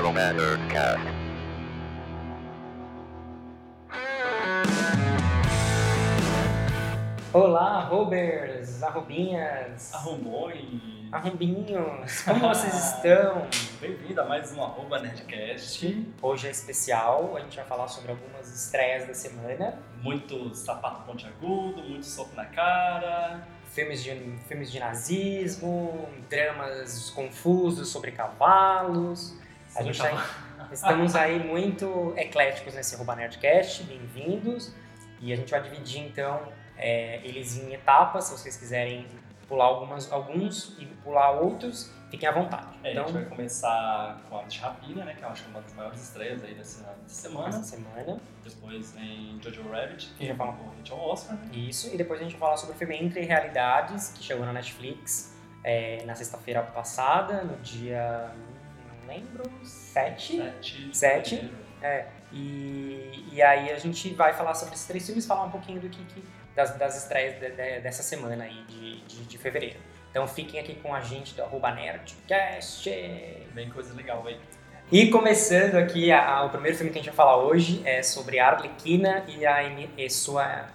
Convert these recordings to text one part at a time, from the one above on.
Arrowman Nerdcast. Olá, arrobers, arrobinhas, Arrumões! arrombinhos, como vocês estão? Bem-vindo a mais um arroba Nerdcast. Hoje é especial, a gente vai falar sobre algumas estreias da semana, Muito sapato pontiagudo, muito soco na cara. filmes de, filmes de nazismo, dramas confusos sobre cavalos. A gente tá- estamos aí muito ecléticos nesse Arroba Nerdcast, bem-vindos. E a gente vai dividir então é, eles em etapas, se vocês quiserem pular algumas, alguns e pular outros, fiquem à vontade. É, então, a gente vai começar com a de Rapina, né? Que eu acho que é uma das maiores estreias aí dessa, semana. essa semana. Depois vem Jojo Rabbit, que Já fala. concorrente ao Oscar, né? Isso, e depois a gente vai falar sobre o filme Entre Realidades, que chegou na Netflix é, na sexta-feira passada, no dia. Lembro, 7. Sete. de Sete. fevereiro. É, e, e aí a gente vai falar sobre esses três filmes, falar um pouquinho do que, que- das, das estreias de- de- dessa semana aí, de, de, de fevereiro. Então fiquem aqui com a gente do arroba Nerdcast. Bem coisa legal aí. E começando aqui, a- a- o primeiro filme que a gente vai falar hoje é sobre a Arlequina e, a, e sua...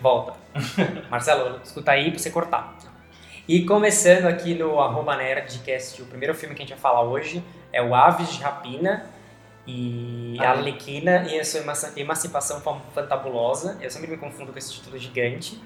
Volta. Marcelo, escuta aí pra você cortar. E começando aqui no arroba Nerdcast, o primeiro filme que a gente vai falar hoje é o Aves de Rapina e a Ah, Arlequina e a sua emancipação Fan- fantabulosa. Eu sempre me confundo com esse título gigante.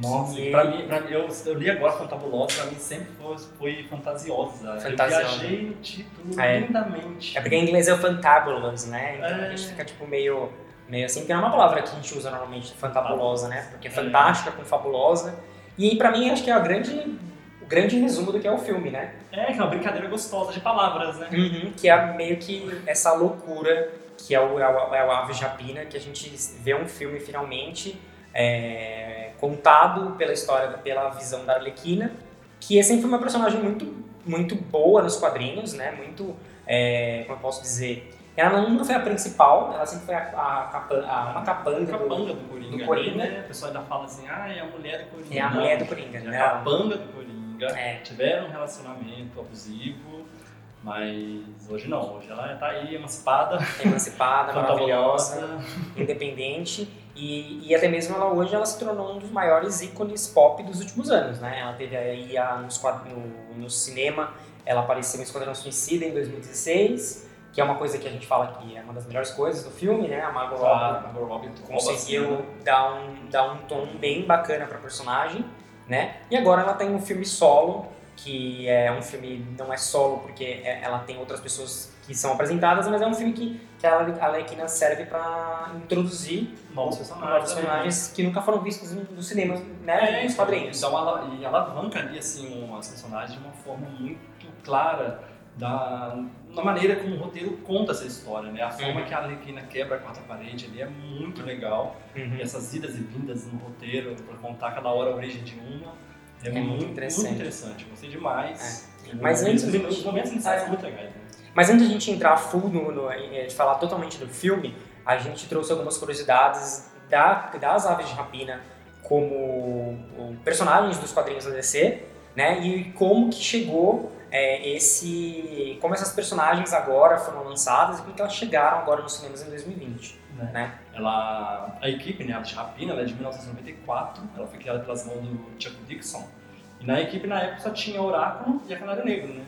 Nossa, E- pra mim, pra eu, eu li agora Fantabulosa, pra mim sempre foi, foi fantasiosa. Fantasiosa. Eu viajei no título É. lindamente. É porque em inglês é o fantabulous, né? Então a É. gente fica tipo meio, meio assim, porque é uma palavra que a gente usa normalmente, fantabulosa, né? Porque é fantástica com fabulosa. E pra mim acho que é a grande, o grande resumo do que é o filme, né? É, que é uma brincadeira gostosa de palavras, né? que é meio que essa loucura que é o, é o, é o Aves de Rapina, que a gente vê um filme finalmente é, contado pela história, pela visão da Arlequina, que é sempre uma personagem muito, muito boa nos quadrinhos, né? Muito, é, como eu posso dizer, ela nunca foi a principal, ela sempre foi a, a, capa- a- uma capanga, do, capanga do Coringa. do Coringa. né? A pessoa ainda fala assim, ah, é a mulher do Coringa. é a mulher do Coringa, É né? a capanga do Coringa. É. Tiveram um relacionamento abusivo, mas hoje não. Hoje ela tá aí emancipada, emancipada, maravilhosa. independente e, e até mesmo ela hoje ela se tornou um dos maiores ícones pop dos últimos anos, né? Ela teve aí a, quad- no, no cinema, ela apareceu em Esquadrão Suicida em 2016, que é uma coisa que a gente fala que é uma das melhores coisas do filme, né? A Margot A Robbie conseguiu dar um, dar um tom bem bacana para personagem, né? E agora ela tem um filme solo, que é um filme, não é solo porque é- ela tem outras pessoas que são apresentadas, mas é um filme que, que a Arlequina serve para introduzir novos personagens. personagens que nunca foram vistos no, cinema, né? É, nos quadrinhos. Então ela, e alavanca ali assim, as personagens de uma forma muito clara da, na maneira como o roteiro conta essa história, né? A forma Uhum. que a Arlequina quebra a quarta parede ali é muito legal. Uhum. E essas idas e vindas no roteiro, para contar cada hora a origem de uma, é, muito muito, interessante. muito interessante. Gostei demais. Mas Os- antes os, momentos iniciais É. muito legais. Né? Mas antes de a gente entrar full no, no, eh, de falar totalmente do filme, a gente trouxe algumas curiosidades da, das Aves de Rapina como personagens dos quadrinhos da DC, né? E como que chegou eh, esse, como essas personagens agora foram lançadas e como que elas chegaram agora nos cinemas em 2020, Né? né? Ela, a equipe, né, a de Rapina, ela é de 1994, ela foi criada pelas mãos do Chuck Dixon. E na equipe, na época, só tinha Oráculo e a Canário Negro, né?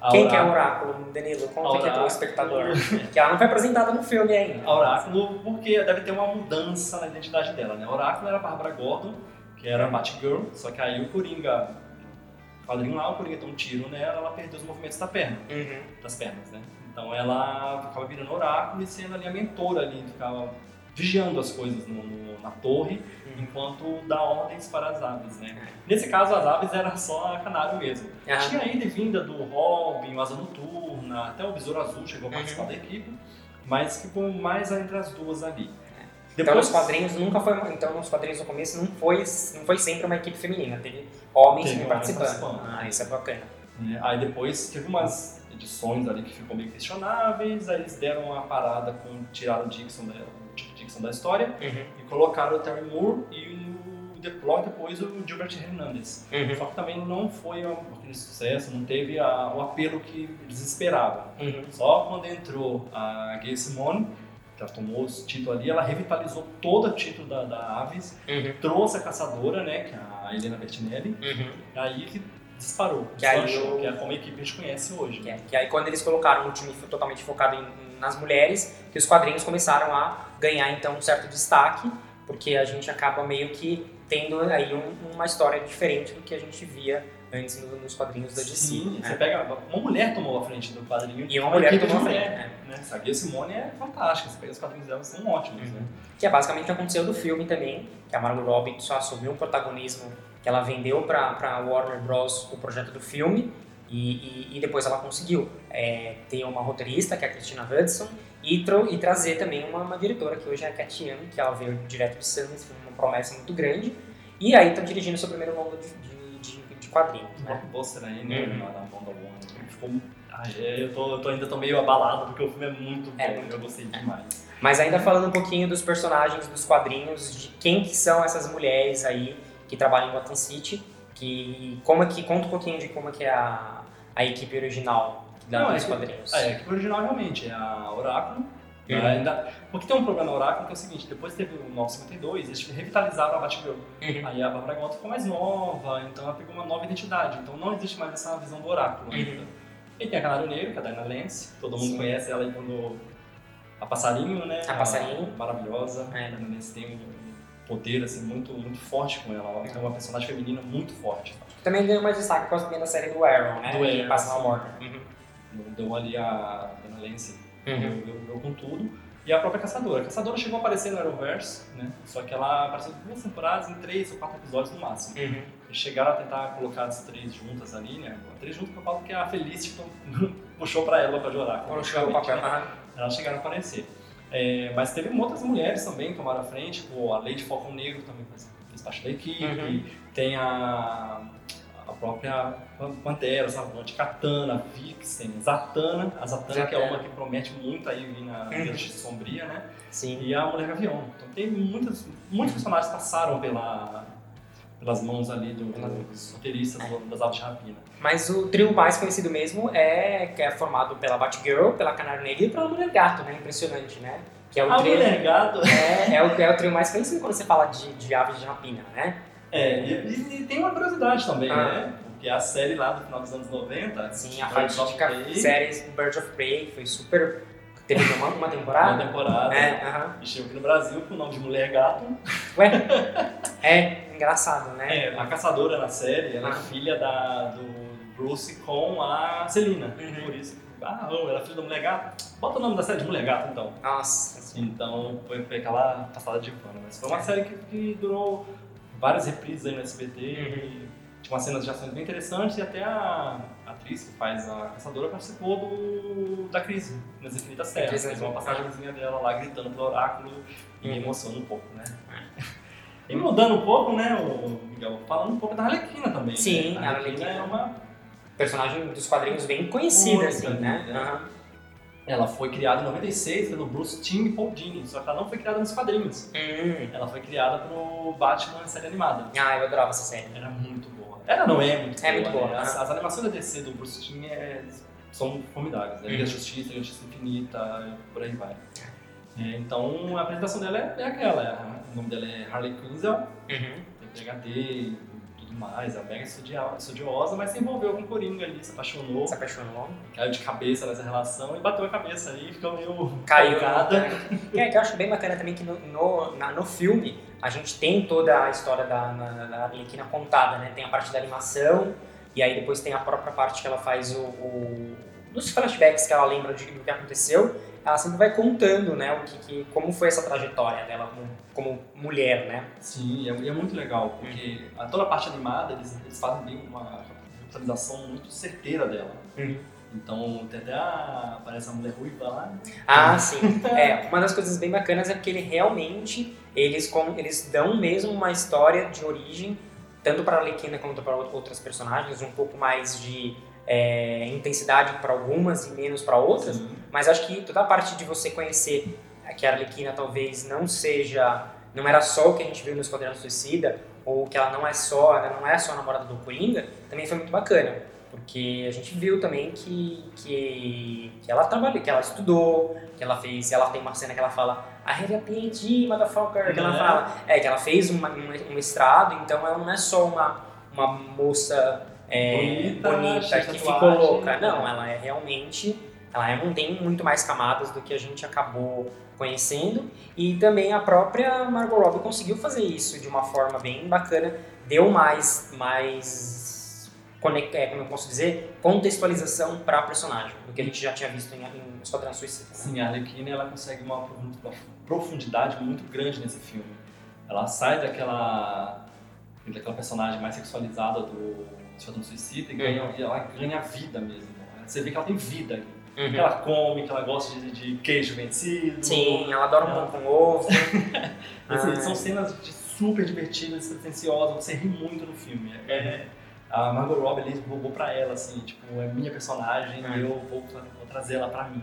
A Quem que é Oráculo, Danilo? Conta aqui Oráculo. espectador. que ela não foi apresentada no filme ainda. A Oráculo, porque deve ter uma mudança na identidade dela, né? A Oráculo era a Barbara Gordon, que era a Batgirl, só que aí o Coringa, o quadrinho lá, o Coringa deu um tiro nela, ela perdeu os movimentos da perna, Uhum. das pernas, né? Então ela ficava virando Oráculo e sendo ali a mentora ali, ficava vigiando as coisas no- no- na torre, Uhum. enquanto dá ordens para as aves, né? Nesse caso, as aves era só a canário mesmo. Ah, Tinha a ida e vinda do Robin, o Asa Noturna, até o Besouro Azul chegou a Uhum. participar da equipe, mas ficou mais entre as duas ali. Então nos quadrinhos nunca foi, então nos quadrinhos no começo não foi, não foi sempre uma equipe feminina, teve homens Teve participando. participando. Ah, isso é bacana. né? Aí depois teve umas edições ali que ficou meio questionáveis, aí eles deram uma parada com tiraram o Dixon, da, o Dixon da história Uhum. e colocaram o Terry Moore e o The depois o Gilbert Hernandez. Uhum. Só que também não foi aquele sucesso, não teve a, o apelo que eles esperavam. Uhum. Só quando entrou a Gay Simone, que ela tomou o título ali, ela revitalizou todo o título da, da Aves, Uhum. trouxe a caçadora, né, que é a Helena Bertinelli, Uhum. aí que disparou, Que aí o- que é como a equipe a gente conhece hoje. Que, é- que aí quando eles colocaram um time totalmente focado em- nas mulheres, que os quadrinhos começaram a ganhar então um certo destaque, porque a gente acaba meio que tendo aí um- uma história diferente do que a gente via antes no- nos quadrinhos da DC. Sim, né? você pega. Uma mulher tomou a frente do quadrinho. E uma mulher tomou a frente, mulher, né? né? A Simone é fantástica, você pega os quadrinhos dela, são ótimos, Uhum. né? Que é basicamente o que aconteceu do filme também, que a Margot Robbie só assumiu um protagonismo que ela vendeu para Warner Bros. o projeto do filme e, e, e depois ela conseguiu é, ter uma roteirista, que é a Christina Hudson, e, e trazer também uma, uma diretora, que hoje é a Cat Young, que ela veio direto de Sundance, foi uma promessa muito grande, e aí está dirigindo seu primeiro longo de quadrinhos. Um Né? blockbuster aí, né? Uhum. Na, na Wonder Woman. Ficou. Ai, é, eu, tô, eu tô ainda tô meio abalado porque o filme é muito bom, É muito eu gostei demais. Mas ainda falando um pouquinho dos personagens dos quadrinhos, de quem que são essas mulheres aí que trabalham em Gotham City, que como é que conta um pouquinho de como é que é a, a equipe original da, Não, é dos que- quadrinhos. É, a equipe original realmente é a Oráculo. Uhum. né, ainda, porque tem um problema na Oráculo que é o seguinte: depois teve o 952, eles revitalizaram a Batgirl. Uhum. Aí a Barbara Gordon ficou mais nova, então ela pegou uma nova identidade. Então não existe mais essa visão do oráculo ainda. Uhum. E tem a Canário Negro, que é a Diana Lance, todo mundo Sim. conhece ela aí quando... A Passarinho, né? A Passarinho. maravilhosa. É. A Diana Lance tem um poder assim, muito, muito forte com ela. Ela é uma personagem feminina muito forte. Também ganhou mais destaque por causa da série do Arrow, né? Do Arrow, passa na. Warner. Uhum. Deu ali a Diana Lance, Uhum. deu com tudo. E a própria Caçadora. A Caçadora chegou a aparecer no Arrowverse, né? Só que ela apareceu em duas temporadas, em três ou quatro episódios no máximo. Uhum. Eles chegaram a tentar colocar as três juntas ali, né? Três juntas que eu falo que a Felicity puxou pra ela pra jorar. Quando chegou o papel. aham. Elas chegaram a aparecer. É, mas teve outras mulheres também que tomaram a frente, tipo a Lady Falcon Negro também fez, fez parte da equipe. Uhum. Tem a, a própria Pantera, Savante, Katana, Vixen, Zatanna. A Zatanna, que é uma que promete muito aí vir na Uhum. Justiça Sombria, né? Sim. E a Mulher Gavião. Então tem muitas, muitos personagens passaram pela, pelas mãos ali do- dos roteiristas das aves de rapina. Mas o trio mais conhecido mesmo é que é formado pela Batgirl, pela Canário Negro e pela Mulher Gato, né? Impressionante, né? Que é o a trio, Mulher Gato é, é, o, é o trio mais conhecido quando você fala de, de aves de rapina, né? É, e, e- tem uma curiosidade também, Ah. né? Porque a série lá do final dos anos 90, Sim, a fatídica série Birds of Prey foi super. Teve uma, uma uma temporada. temporada, É, aham. e chegou aqui no Brasil com o nome de Mulher Gato. Ué, é engraçado, né? É, a caçadora na série, ela Ah. é filha da, do Bruce com a Celina. Uhum. Por isso, ah, não, ela é filha da Mulher Gato. Bota o nome da série de Mulher Gato, então. Nossa, Então, foi, foi aquela passada de pano. Mas foi uma É. série que, que durou várias reprises aí no SBT. Uhum. tinha umas cenas de ações bem interessantes e até a atriz que faz a caçadora participou do, da crise nas Infinitas Terras. Fez nas uma passagemzinha dela lá gritando pro oráculo e me Uhum. emociona um pouco, né? E mudando um pouco, né, o Miguel, falando um pouco da Arlequina também. Sim, né? a Arlequina é uma personagem dos quadrinhos bem conhecida, Muito, assim, né? né? Aham. Ela foi criada em 96 pelo Bruce Timm e Paul Dini, só que ela não foi criada nos quadrinhos. Hum. Ela foi criada pro Batman em série animada. Ah, eu adorava essa série. Era muito boa. Ela não é muito É boa. muito boa, né? As, né? as animações da DC do Bruce Timm é- são formidáveis. Né? Liga Uhum. Justiça, Liga da Justiça Infinita, por aí vai. É, então a apresentação dela é, é aquela. é o nome dela é Harley Quinzel, Uhum. tem PHD e tudo mais. É mega estudia- estudiosa, mas se envolveu com o Coringa ali, se apaixonou, Se apaixonou. caiu de cabeça nessa relação e bateu a cabeça aí, ficou meio Caiu. né? É, que eu acho bem bacana também que no, no, na- no filme a gente tem toda a história da, na- da Arlequina contada, né? Tem a parte da animação e aí depois tem a própria parte que ela faz o, o dos flashbacks que ela lembra de, do que aconteceu. Ela sempre vai contando, né? O que, que como foi essa trajetória dela como, como mulher, né? Sim, e é, é muito legal, porque a, toda a parte animada eles, eles fazem bem uma visualização muito certeira dela. Então tem até a. aparece a mulher ruiva lá. Ah, sim. É, uma das coisas bem bacanas é porque ele realmente, eles, com, eles dão mesmo uma história de origem, tanto para a Arlequina quanto para outras personagens, um pouco mais de é, intensidade para algumas e menos para outras, Sim. Mas acho que toda a parte de você conhecer que a Arlequina talvez não seja, não era só o que a gente viu no Esquadrão Suicida, ou que ela não é só, ela não é só a namorada do Coringa, também foi muito bacana. Porque a gente viu também que, que, que ela trabalhou, que ela estudou, que ela fez, ela tem uma cena que ela fala I have a PhD, motherfucker, que ela É. fala, é, que ela fez uma, um, um mestrado, então ela não é só uma, uma moça é, Bonita, bonita que ficou louca. né? Não, ela é realmente, ela é, tem muito mais camadas do que a gente acabou conhecendo e também a própria Margot Robbie conseguiu fazer isso de uma forma bem bacana, deu mais, mais é, como eu posso dizer, contextualização para personagem, do que a gente já tinha visto em, em Esquadrão Suicida. né? Sim, a Arlequina ela consegue uma profundidade muito grande nesse filme. Ela sai daquela daquela personagem mais sexualizada do Esquadrão Suicida e, ganha, e ela ganha vida mesmo. Você vê que ela tem vida. ali. Uhum. Que ela come, que ela gosta de, de queijo vencido. Sim, ela adora um pão com ovo. Assim. São cenas super divertidas, sentenciosas, você ri muito no filme. É, a Margot Robbie ali roubou pra ela, assim, tipo, é minha personagem É. e eu vou, vou trazer ela pra mim.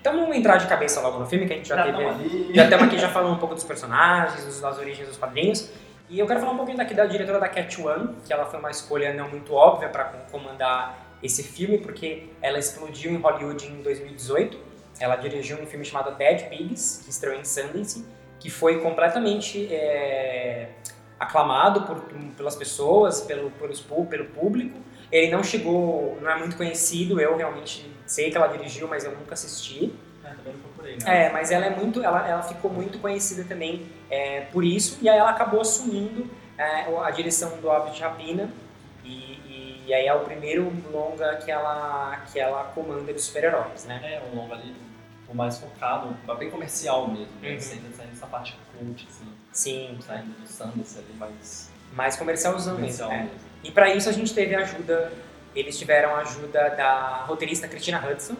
Então vamos entrar de cabeça logo no filme, que a gente já, Já teve. ali. Já estamos aqui já falando um pouco dos personagens, das origens dos quadrinhos. E eu quero falar um pouquinho daqui da diretora da Cat One, que ela foi uma escolha não muito óbvia para comandar esse filme, porque ela explodiu em Hollywood em 2018. Ela dirigiu um filme chamado Dead Pigs, que estreou em Sundance, que foi completamente é, aclamado por, pelas pessoas, pelo, pelos, pelo público. Ele não chegou, não é muito conhecido, eu realmente sei que ela dirigiu, mas eu nunca assisti. É, também não procurei, né? É, mas ela é muito, ela, ela ficou muito conhecida também é, por isso e aí ela acabou assumindo é, a direção do de Rapina e, e, aí é o primeiro longa que ela que ela comanda de super-heróis, né? É, um longo ali mais focado, bem comercial mesmo, né? Uhum. Saindo, saindo dessa parte cult, assim, Sim, saindo do Sanders ali, mais mais comercialzão mesmo. comercial né? mesmo. E para isso a gente teve ajuda, eles tiveram ajuda da roteirista Christina Hudson,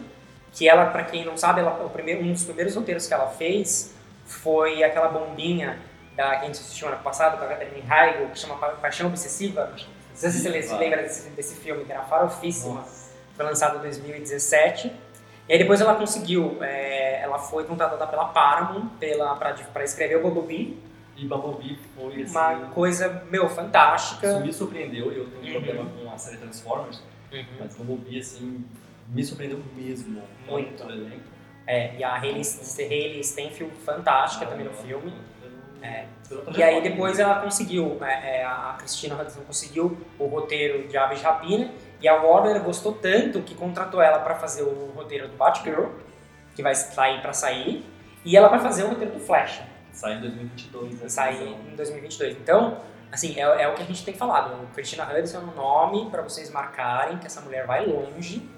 que ela, para quem não sabe, ela, o primeiro, um dos primeiros roteiros que ela fez foi aquela bombinha da que a gente assistiu ano passado com a Catherine Heigl, que chama Pa- Paixão Obsessiva. Não sei se você Vai. lembra desse, desse filme, que era farofíssimo. Nossa. Foi lançado em 2017. E aí depois ela conseguiu, é, ela foi contratada pela Paramount pela, para escrever o Bumblebee, E Bumblebee foi, assim, uma coisa, meu, fantástica. isso me surpreendeu, eu tenho um Uhum. problema com a série Transformers, Uhum. mas Bumblebee, assim, me surpreendeu mesmo. Muito. Tanto pelo elenco. É, e a Hayley, Hayley Steinfeld, fantástica também no Ah, filme. É. E aí depois ela conseguiu, é, é, a Cristina Hudson conseguiu o roteiro de Aves de Rapina e a Warner gostou tanto que contratou ela para fazer o roteiro do Batgirl, que vai sair para sair, e ela vai fazer o roteiro do Flash, Sai em 2022. que vai essa sair versão. em 2022. Então, assim, é, é o que a gente tem falado. O Cristina Hudson é um nome para vocês marcarem que essa mulher vai longe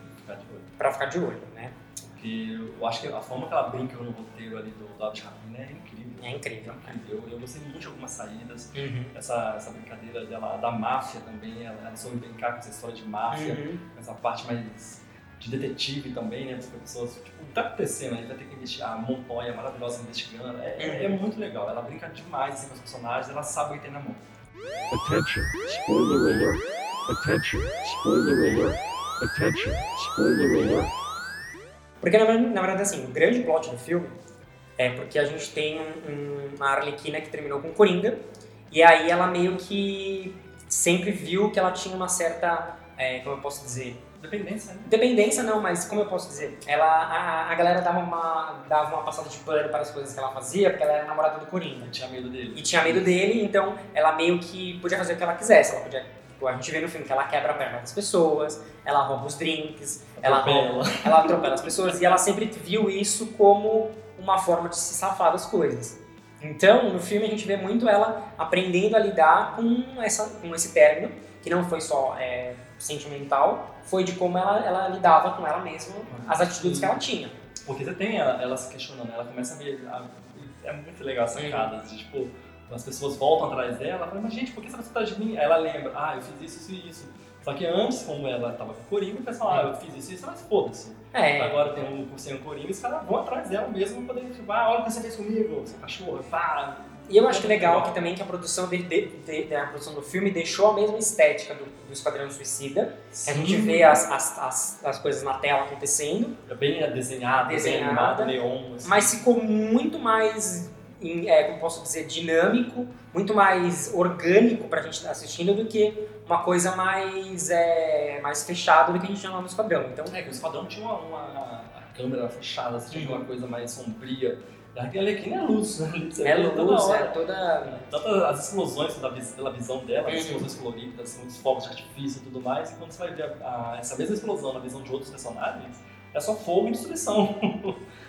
para ficar de olho, né? Porque eu acho que a forma que ela brinca no roteiro ali do David Rapina é incrível. É incrível. É incrível. Eu, eu gostei muito de algumas saídas. Uhum. Essa, essa brincadeira dela, da máfia também, ela, ela soube brincar com essa história de máfia, Uhum. essa parte mais de detetive também, né? Porque as pessoas, tipo, o que tá acontecendo? A gente vai ter que investigar. A Montoya maravilhosa investigando. É, é- é muito legal. Ela brinca demais assim, com os personagens, ela sabe o que tem na mão. Attention, spoiler alert. Attention, spoiler alert. Attention, spoiler alert. Porque, na verdade, na verdade, assim, o grande plot do filme é porque a gente tem um- um- uma Arlequina que terminou com Coringa, e aí ela meio que sempre viu que ela tinha uma certa, é, como eu posso dizer, Dependência, né? dependência não, mas como eu posso dizer, ela, a, a galera dava uma, dava uma passada de pano para as coisas que ela fazia, porque ela era namorada do Coringa. Eu tinha medo dele. E tinha medo dele, então ela meio que podia fazer o que ela quisesse. Ela podia, a gente vê no filme que ela quebra a perna das pessoas, ela rouba os drinks, ela Atropela. ela atropela as pessoas e ela sempre viu isso como uma forma de se safar das coisas. Então, no filme a gente vê muito ela aprendendo a lidar com, essa, com esse término, que não foi só é, sentimental, foi de como ela, ela lidava com ela mesma, as atitudes que ela tinha. Porque você tem ela, ela se questionando, ela começa a ver. é muito legal as sacadas. De, tipo, as pessoas voltam atrás dela, ela fala, mas gente, por que essa pessoa tá de mim? Aí ela lembra, ah, eu fiz isso, isso e isso. Só que antes, como ela tava com o Coringa, o pessoal, ah, eu fiz isso e isso, mas foda-se. É, Agora tem um sem o Coringa, os caras vão atrás dela mesmo pra poder, tipo, ah, olha o que você fez comigo, seu cachorro, pá. E eu acho que legal que também que a produção, de, de- de- de- a produção do filme deixou a mesma estética do, do Esquadrão Suicida. Que a gente vê as, as, as, as coisas na tela acontecendo, É bem desenhado, bem Desenhada. animado, neon. assim. mas ficou muito mais em- é, como posso dizer, dinâmico, muito mais orgânico pra gente estar assistindo do que uma coisa mais, é, mais fechada do que a gente tinha lá no Esquadrão. Então, É, que o Esquadrão tinha uma, uma- câmera fechada, assim, tinha uma coisa mais sombria. E a Arlequina é luz, né? É toda luz, hora. é toda... Tanto as explosões pela visão dela, as explosões coloridas, muitos fogos de artifício e tudo mais, e quando você vai ver a- a- essa mesma explosão na visão de outros personagens, é só fogo e destruição.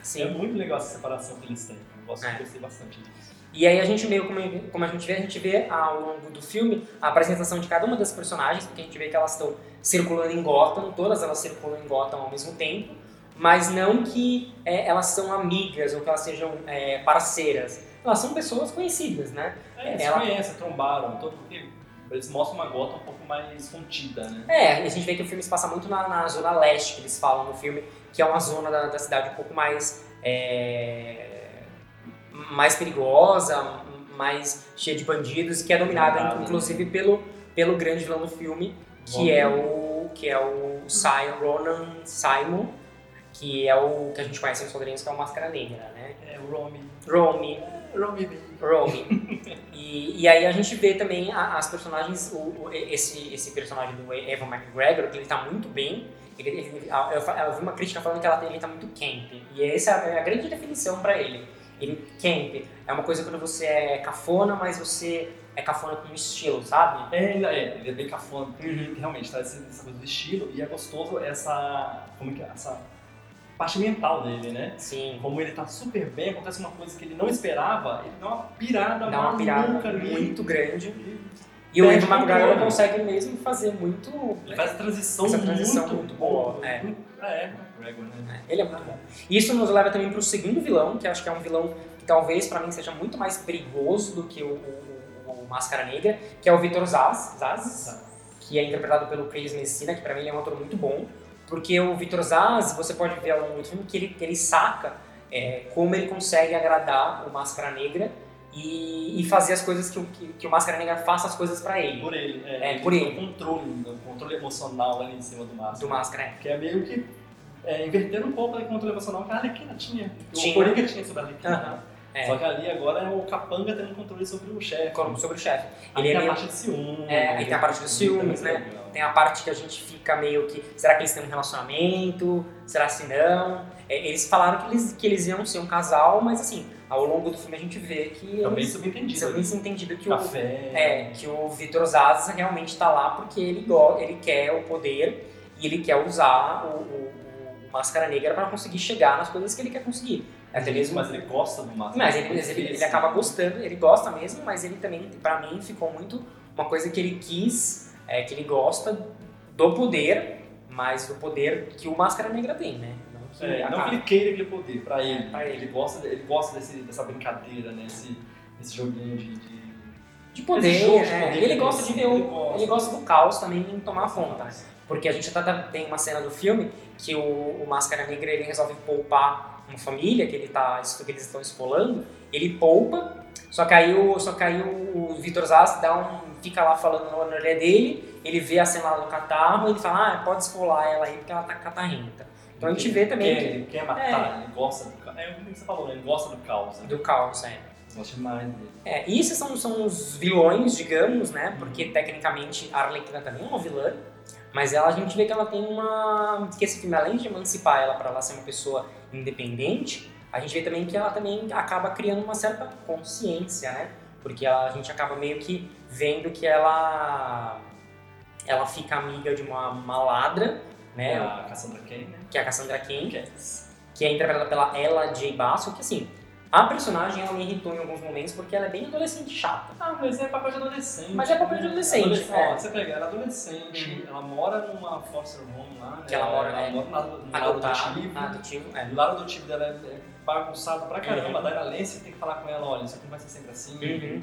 Sim. É muito legal essa separação que eles têm. Eu gosto, É. gostei bastante disso. E aí a gente meio como, como a gente vê, a gente vê ao longo do filme a apresentação de cada uma das personagens, porque a gente vê que elas estão circulando em Gotham, todas elas circulam em Gotham ao mesmo tempo, mas não que é, elas são amigas ou que elas sejam é, parceiras. Elas são pessoas conhecidas, né? É, eles Ela- conhecem, trombaram, todo, porque eles mostram uma gota um pouco mais contida, né? É, e a gente vê que o filme se passa muito na, na zona leste, que eles falam no filme, que é uma zona da, da cidade um pouco mais. é, mais perigosa, mais cheia de bandidos, que é dominada Dominada, inclusive pelo, pelo grande vilão do filme, que é o. que é o Cy- Ronan Simon, que é o que a gente conhece nos quadrinhos, que é o Máscara Negra, né? É, o Romy. Romy, Romy. Romy. e, e aí a gente vê também as personagens, o, o- esse, esse personagem do Evan McGregor, que ele tá muito bem. Ele, ele- eu, eu vi uma crítica falando que ela, ele tá muito camp. E essa é a grande definição pra ele. Ele, camp, é uma coisa quando você é cafona, mas você é cafona com estilo, sabe? É, ele é, ele é bem cafona, Uhum. realmente, traz essa essa coisa do estilo, e é gostoso essa, como que é, essa parte mental dele, né? Sim. Como ele tá super bem, acontece uma coisa que ele não esperava, ele dá uma pirada Dá uma pirada muito grande. E o McGregor controle. consegue mesmo fazer muito. Ele faz a transição, Essa transição muito, muito boa, é. Muito- É, McGregor, né? Ele é muito bom. Isso nos leva também pro segundo vilão, que acho que é um vilão que talvez pra mim seja muito mais perigoso do que o, o- o Máscara Negra, que é o Vitor Zaz, Zaz, que é interpretado pelo Chris Messina, que pra mim é um ator muito bom, porque o Vitor Zaz, você pode ver ao longo do filme que ele, que ele saca é, como ele consegue agradar o Máscara Negra e, e fazer as coisas que, o- que, que o Máscara Negra faça as coisas pra ele, Por ele. É, ele por tem ele. O controle, o controle emocional ali em cima do Máscara. do Máscara. né? Que é meio que é, invertendo um pouco aquele controle emocional que a Arlequina tinha. Tinha. O Coringa tinha sobre a Arlequina. Aham, é. Só que ali agora é o Capanga tendo controle sobre o chefe. Sobre o chefe. Ele tem é a meio- parte de ciúme. É, aí tem a parte dos ciúmes, né? Tem a parte que a gente fica meio que. Será que eles têm um relacionamento? Será que não? É, eles falaram que eles, que eles iam ser um casal, mas assim, ao longo do filme a gente vê que Também eles. subentendido. Isso é bem entendido que o, Café. é, que o Vitor Zaz realmente está lá porque ele, ele quer o poder e ele quer usar o, o- o Máscara Negra para conseguir chegar nas coisas que ele quer conseguir. Até mesmo Mas ele gosta do Máscara. mas ele, mas ele, ele acaba gostando, ele gosta mesmo, mas ele também, pra mim, ficou muito uma coisa que ele quis, é, que ele gosta do poder, mas do poder que o Máscara Negra tem, né? Não que, É, não que ele queira aquele poder, pra ele. Pra ele. Ele gosta, ele gosta desse, dessa brincadeira, né? Esse, esse joguinho de. de... de poder, jogo de é, poder ele gosta de ver o, ele gosta. ele gosta do caos também em tomar conta? Porque a gente até tem uma cena do filme que o, o Máscara Negra ele resolve poupar uma família que ele tá, que eles estão esfolando, ele poupa, só que aí o, só que aí o, o Vitor Zaz dá um, fica lá falando na orelha dele, ele vê a cena lá do catarro, ele fala, ah, pode esfolar ela aí porque ela tá catarrenta. Então a gente vê também Quer, que- ele quer matar, ele gosta do caos. É o que você falou, né? Ele gosta do caos. Né? do caos, é. Gosta demais dele. É, e esses são, são os vilões, digamos, né? Porque tecnicamente a Arlequina também é uma vilã, mas ela, a gente vê que ela tem uma. que esse filme, além de emancipar ela para ela ser uma pessoa independente, a gente vê também que ela também acaba criando uma certa consciência, né? Porque ela- a gente acaba meio que vendo que ela. ela fica amiga de uma, uma ladra, né? É a Cassandra Cain, né? Que é a Cassandra Cain, Cats. que é interpretada pela Ella J. Basso, que assim. A personagem ela me irritou em alguns momentos porque ela é bem adolescente chata. Ah, mas é papel de adolescente. Mas é papel de adolescente, Adolescente, é. você pega, ela é adolescente, ela mora numa foster home lá, né? Que ela mora, ela né? mora no lado, adotivo. adotivo, é. O lado adotivo dela é, é bagunçado pra caramba. Uhum. Daí a Lance tem que falar com ela, olha, isso aqui não vai ser sempre assim, Uhum.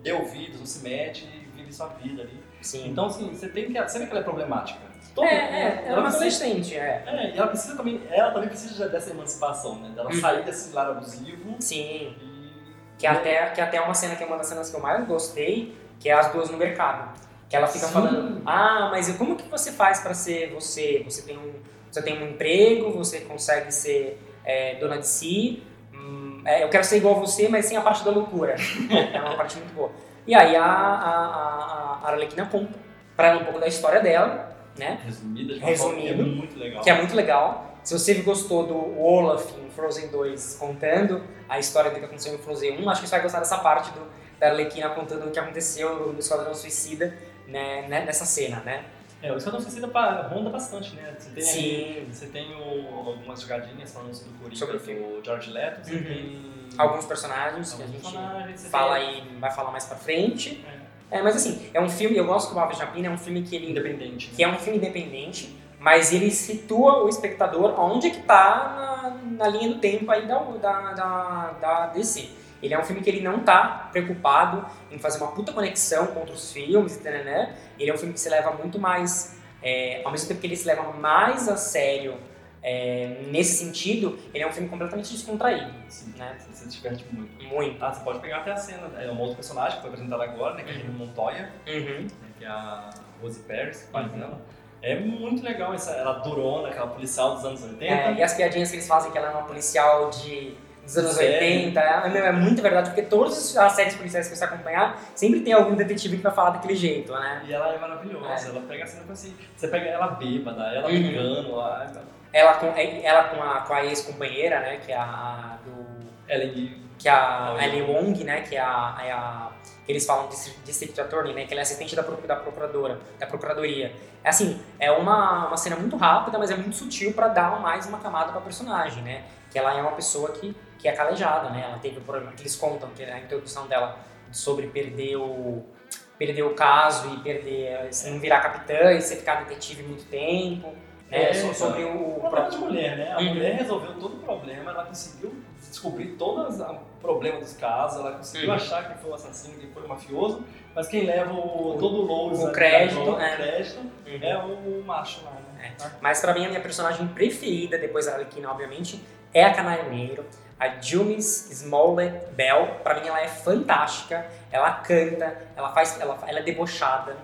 dê ouvidos, não se mete e vive sua vida ali. Sim. Então, assim, você tem que. Você vê que ela é problemática. Todo- é, é, ela é precisa, adolescente, é. é, e ela precisa também. Ela também precisa dessa emancipação, né? Dela Uhum. sair desse lar abusivo Sim. e. Que até, que até é uma cena que é uma das cenas que eu mais gostei, que é as duas no mercado. Que ela fica Sim. falando, ah, mas como que você faz pra ser você? Você tem um, você tem um emprego, você consegue ser é, dona de si, hum, é, eu quero ser igual a você, mas sem a parte da loucura. é uma parte muito boa. E aí a, a, a, a Arlequina conta pra ela um pouco da história dela, né? Resumida uma Resumido. é muito legal. Que é muito legal. Se você gostou do Olaf em Frozen 2 contando a história do que aconteceu em Frozen 1, acho que você vai gostar dessa parte do, da Arlequina contando o que aconteceu no Esquadrão Suicida né, né, nessa cena, né? É, o Esquadrão Suicida ronda bastante, né? Você tem, Sim. você tem o- algumas jogadinhas falando sobre o Coringa Sobre o filme. George Leto, você Uhum. tem Alguns personagens que a alguns gente personagens, fala tem- aí, vai falar mais pra frente. É, É, mas assim, é um filme, eu gosto que o Alves Japina é um filme que ele independente. né? que é um filme independente, mas ele situa o espectador onde é que tá na, na linha do tempo aí da, da, da, da DC. Ele é um filme que ele não tá preocupado em fazer uma puta conexão com outros filmes, né? Ele é um filme que se leva muito mais, é, ao mesmo tempo que ele se leva mais a sério é, nesse sentido, ele é um filme completamente descontraído, Sim, né? Você se diverte muito. Muito. Ah, você pode pegar até a cena, é um outro personagem que foi apresentado agora, né? Que é a Rita Montoya, Uhum. né, que é a Rose Paris, que faz dela. É muito legal essa, ela durona, aquela policial dos anos 80. É, e as piadinhas que eles fazem, que ela é uma policial de, dos anos Sério? 80, é, meu, é muito verdade, porque todas as séries policiais que você acompanhar, sempre tem algum detetive que vai falar daquele jeito, né? E ela é maravilhosa, É. ela pega a cena assim, você pega ela bêbada, ela Uhum. brigando, ela, Ela com, é, ela com a, com a ex-companheira, né, que é a, do... ela e Que é a Olha. Ellie Wong, né, que é a... É a que eles falam de District- Attorney, né, que ela é assistente da, da procuradora, da procuradoria. É assim, é uma, uma cena muito rápida, mas é muito sutil pra dar mais uma camada pra personagem, né? Que ela é uma pessoa que, que é calejada, né? Ela teve o problema que eles contam, que é a introdução dela sobre perder o perder o caso e perder não virar capitã e você ficar detetive muito tempo, É, So- sobre o, O o problema de mulher, né? A Uhum. mulher resolveu todo o problema, ela conseguiu descobrir todos os problemas dos casos, ela conseguiu Uhum. achar quem foi o assassino, quem foi o mafioso, mas quem leva o, todo o louros, o né, crédito, o é. crédito Uhum. é o macho lá, né? Mas pra mim, a minha personagem preferida, depois da Arlequina, obviamente, é a Canário Negro. A Jumis Smollett Bell, pra mim ela é fantástica. Ela canta, ela faz, ela, ela é debochada,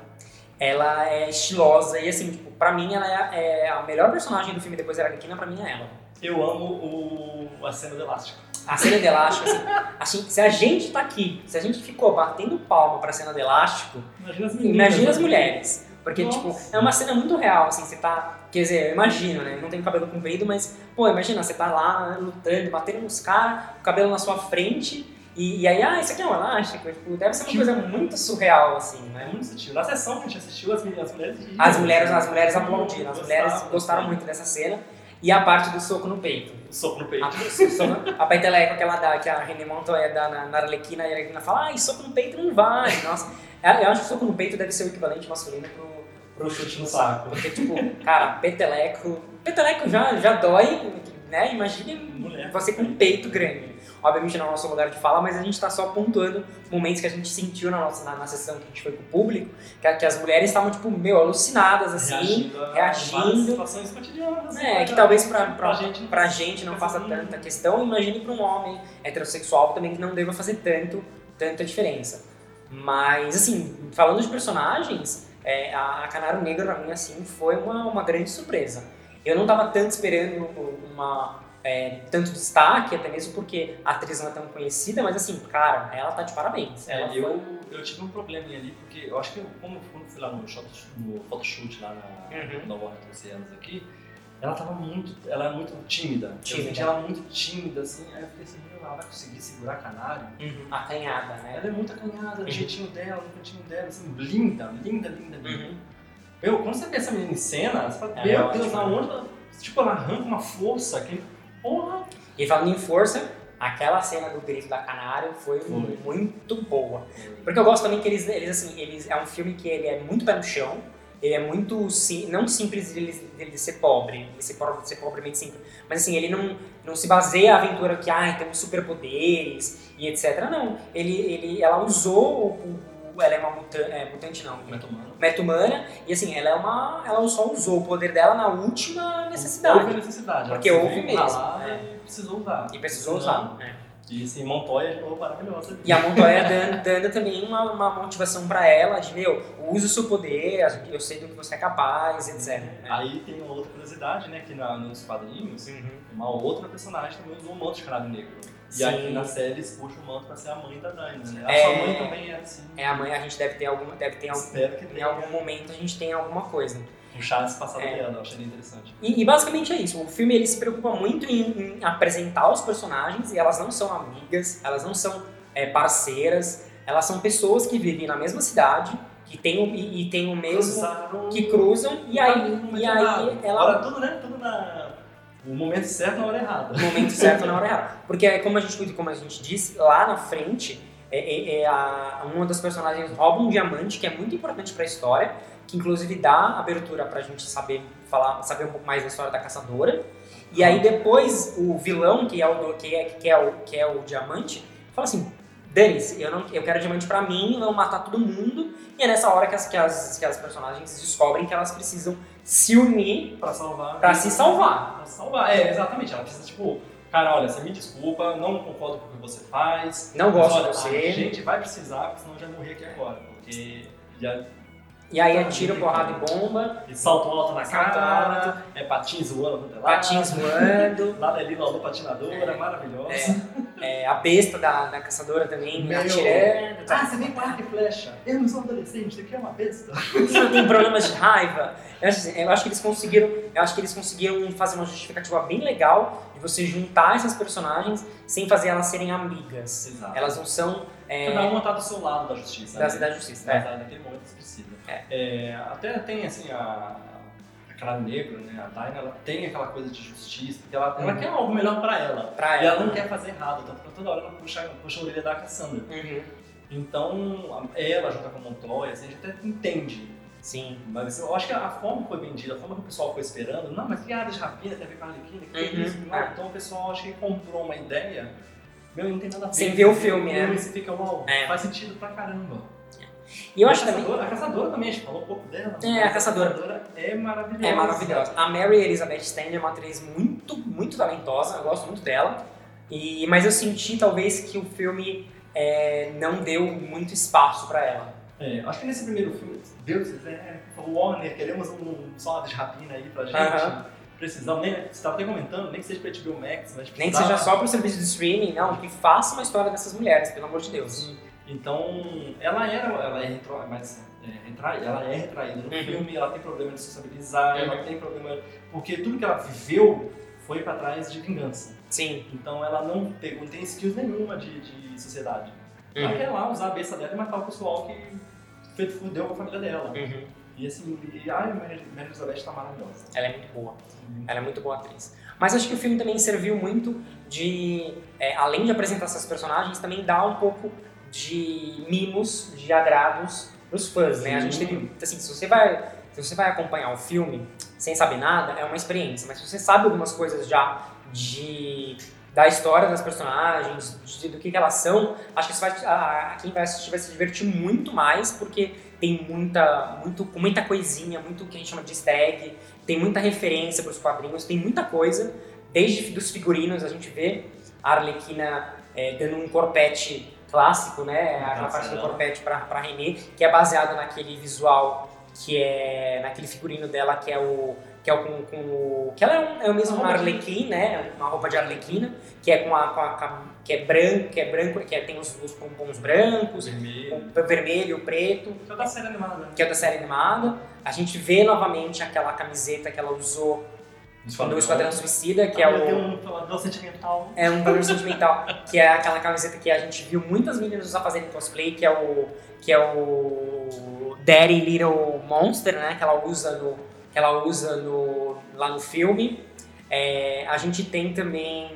ela é estilosa e assim, tipo, pra mim ela é, é a melhor personagem do filme depois da Arlequina, pra mim é ela. Eu amo o, a cena do elástico. A cena de elástico, assim, assim, se a gente tá aqui, se a gente ficou batendo palma pra cena de elástico, Imagina as meninas. Imagina as mulheres. Porque, Nossa. tipo, é uma cena muito real, assim, você tá. Quer dizer, eu imagino, né? Não tenho cabelo comprido, mas, pô, imagina, você tá lá lutando, batendo nos caras, o cabelo na sua frente, e, e aí, ah, isso aqui é um elástico. Tipo, deve ser uma coisa muito surreal, assim, né? muito sutil. Na sessão que a gente assistiu, as, as mulheres. As mulheres, as mulheres aplaudiram, as mulheres Gostavam, gostaram muito dessa cena. E a parte do soco no peito. Soco no peito. A, a peteleca que ela dá, que a René Montoya dá na, na Arlequina, e a Arlequina fala, ai, soco no peito não vai. Nossa, eu acho que soco no peito deve ser o equivalente masculino pro, pro chute no saco. Porque, tipo, cara, peteleco. Peteleco já, já dói, né? Imagine Mulher. você com um peito grande. Obviamente não é o nosso lugar de fala, mas a gente tá só pontuando momentos que a gente sentiu na nossa na, na sessão que a gente foi com o público, que, que as mulheres estavam, tipo, meu, alucinadas, assim. reagindo, reagindo. situações cotidianas. É, né? que talvez pra, pra, Pra gente não pra gente não faça muito. tanta questão, imagine pra um homem heterossexual também que não deva fazer tanto, tanta diferença. Mas, assim, falando de personagens, é, a, a Canário Negro pra mim, assim, foi uma, uma grande surpresa. Eu não tava tanto esperando uma, é, tanto destaque, até mesmo porque a atriz não é tão conhecida, mas assim, cara, ela tá de parabéns. É, foi- eu, eu tive um probleminha ali, porque eu acho que eu, como eu fui lá no, shot, no photoshoot lá na, Uhum. na Warner 13 anos aqui, ela tava muito, ela é muito tímida. Tímida. Eu senti ela muito tímida, assim, aí eu falei assim, meu, ela vai conseguir segurar canário? Uhum, acanhada, né? Ela é muito acanhada, Uhum. do jeitinho dela, no cantinho dela, assim, linda, linda, linda, linda. Uhum. Meu, quando você vê essa menina em cena, você fala, é meu Deus, né? aonde ela, tipo, ela arranca uma força que, porra, E falando em força, aquela cena do grito da Canário foi, Foi. muito boa. Porque eu gosto também que eles, eles assim, eles, é um filme que ele é muito pé no chão, ele é muito, sim, não simples dele, dele ser pobre, ele ser pobre, ser pobremente simples, mas assim, ele não, não se baseia a aventura que, ai, temos superpoderes e etc. Não, ele, ele, ela usou, o- ela é uma é, mutante não, Metomano. meta-humana, e assim, ela é uma, ela só usou o poder dela na última Houve necessidade. necessidade. Porque houve mesmo, ralada é. E precisou usar. E precisou usar. né? E Montoya de novo maravilhosa. E a Montoya dando, dando também uma, uma motivação pra ela de, meu, use o seu poder, eu sei do que você é capaz, etc. né? Aí tem uma outra curiosidade, né? Que na, nos quadrinhos, Uhum. uma outra personagem também usou um manto de cravo negro. E Sim. aqui na série eles puxam o manto pra ser a mãe da Dinah, né? A É. sua mãe também é assim. É, amanhã a gente deve ter alguma, deve ter algum, Espero que em tenha algum momento a gente tenha alguma coisa. Puxar esse passado É. dela, eu achei interessante. E, e basicamente é isso. O filme ele se preocupa muito em, em apresentar os personagens e elas não são amigas, elas não são é, parceiras, elas são pessoas que vivem na mesma cidade, que têm o, e, e têm o mesmo. Cruzaram- que cruzam e aí, e aí nada. ela. Tudo, né? Tudo na... O momento certo na hora errada. no momento certo na hora errada. Porque é como a gente, como a gente disse, lá na frente, é, é- é a, uma das personagens rouba um diamante que é muito importante para a história, que inclusive dá abertura pra gente saber falar, saber um pouco mais da história da caçadora. E aí depois o vilão, que é o que é, que é o que é o diamante, fala assim: "Dane-se, eu não eu quero diamante pra mim, vão matar todo mundo". E é nessa hora que as, que as, que as personagens descobrem que elas precisam se unir Pra salvar. Pra se salvar. Pra salvar. É, exatamente. Ela precisa, tipo, cara, olha, você me desculpa, não concordo com o que você faz. Não gosto olha, de você. A gente vai precisar, porque senão eu já morri aqui agora. Porque já E aí é tiro, porrada e bomba, e salto alto na Salto cara, é patins voando lado. patins voando. Lá ali, Lalu patinadora, maravilhosa. É, a besta da, da caçadora também Meu. atirando. Ah, você vem com arco e flecha. Eu não sou adolescente, você quer uma besta? Você não tem problemas de raiva. Eu acho, eu acho que eles conseguiram. Eu acho que eles conseguiram fazer uma justificativa bem legal de você juntar essas personagens sem fazer elas serem amigas. Exato. Elas não são é, Cada uma tá do seu lado da justiça. da né? de justiça. Mas É. naquele momento você precisa. É. É, até tem assim a, a Cravo Negro, né? A Dinah, ela tem aquela coisa de justiça, porque ela, ela Uhum. quer algo melhor pra ela. Pra E ela ela. não quer fazer errado, tanto que toda hora ela puxa, puxa a orelha da Cassandra. Uhum. Então, ela junto com a Montoya, assim, a gente até entende. Sim. Mas eu acho que a forma que foi vendida, a forma que o pessoal foi esperando, não, mas que área de rapina tem a ver com a Arlequina, que Uhum. isso? Não. Então o pessoal acho que comprou uma ideia, meu, não tem nada a ver. Sem ver o filme, né? Você fica, uau, É. faz sentido pra caramba. E eu a acho também. caçadora, A caçadora também, a gente falou um pouco dela. É, mas a caçadora. é maravilhosa. É maravilhosa. A Mary Elizabeth Stanley é uma atriz muito, muito talentosa, eu gosto muito dela. E, mas eu senti talvez que o filme é, não deu muito espaço pra ela. É, acho que nesse primeiro filme, Deus quiser, é, Warner, queremos um só de rapina aí pra gente. Aham. Precisamos, nem, você estava até comentando, nem que seja pra HBO Max, mas Nem que seja só pro serviço de streaming, não, que faça uma história dessas mulheres, pelo amor de Deus. Sim. Então, ela era, ela é, retro, mas, é, retrai- ela é retraída no Uhum. filme, ela tem problema de sociabilizar, Uhum. ela tem problema. Porque tudo que ela viveu foi pra trás de vingança. Sim. Então ela não, pegou, não tem skills nenhuma de, de sociedade. Ela Uhum. quer lá usar a besta dela e matar o pessoal que fez, fudeu com a família dela. Uhum. E assim, e, ai, Mary Elizabeth tá maravilhosa. Ela é muito boa. Ela é muito boa atriz. Mas acho que o filme também serviu muito de, é, além de apresentar essas personagens, também dar um pouco de mimos, de agrados pros fãs, né? A gente teve, assim, se você vai, se você vai acompanhar o filme sem saber nada, é uma experiência. Mas se você sabe algumas coisas já de da história das personagens, de- do que, que elas são, acho que você vai, a, a- quem vai assistir vai se divertir muito mais, porque tem muita, muito, muita coisinha, muito que a gente chama de easter egg, tem muita referência para os quadrinhos, tem muita coisa, desde dos figurinos a gente vê a Arlequina é, dando um corpete clássico, né, aquela parte do é. corpete para Renê, que é baseado naquele visual que é naquele figurino dela que é o que é o com, com o que ela é, um, é o mesmo arlequim, né, uma roupa de arlequina, que é com a, com a- com a- que é branco, que é branco, que é- tem os, os pompons brancos, Vermelho. o vermelho, o preto, Que é da série animada, né? que é da série animada. A gente vê novamente aquela camiseta que ela usou no Esquadrão Suicida, que é Ah, Tem o um falador sentimental. é um valor sentimental, que é aquela camiseta que a gente viu muitas meninas usar fazendo cosplay, que é o que é o Daddy Little Monster, né, que ela usa no que ela usa no lá no filme. É, a gente tem também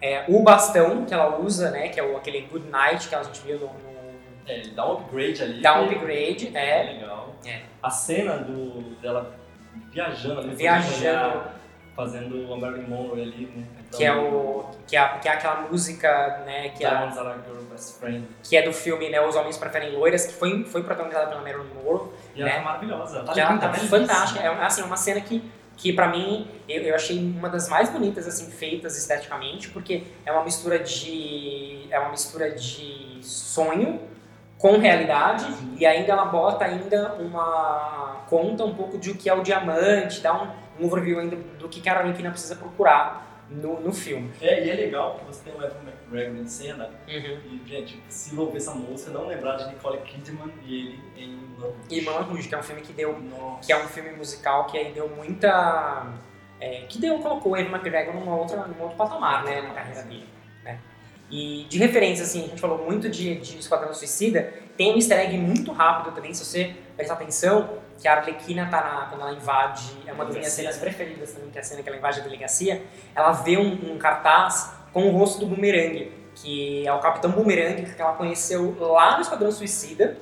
é, o bastão que ela usa, né, que é o, aquele Good Night que a gente viu no, no É, ele dá um upgrade ali. dá um upgrade, É é, legal. É. A cena do, dela viajando ali. viajando Fazendo a Marilyn Monroe ali, né? Que é o que é, que é aquela música, né, que é, Are Your Best Friend. que é do filme, né, Os Homens Preferem Loiras, que foi foi protagonizada pela Marilyn Monroe, E ela né? tá maravilhosa. Ela tá que ela linda, tá fantástica, é assim, é uma cena que que pra mim eu, eu achei uma das mais bonitas assim feitas esteticamente, porque é uma mistura de é uma mistura de sonho com realidade e ainda ela bota ainda uma conta um pouco de o que é o diamante, dá um, um overview ainda do que a Arlequina precisa procurar no, no filme. É, e é legal que você tem o Evan McGregor em cena. Uhum. E, gente, se ouvir essa música, não lembrar de Nicole Kidman e ele em Moulin E Moulin Rouge, que é um filme que deu Nossa. que é um filme musical que aí deu muita. é, que deu, colocou o Evan McGregor numa outra, num outro patamar, né, na carreira dele. Né? E de referência, assim, a gente falou muito de, de Esquadrão Suicida, tem um easter egg muito rápido também, se você prestar atenção, que a Arlequina tá na, quando ela invade, é uma das minhas cenas preferidas também, que é a cena que ela invade a delegacia, ela vê um, um cartaz com o rosto do Boomerang, que é o Capitão Boomerang, que ela conheceu lá no Esquadrão Suicida,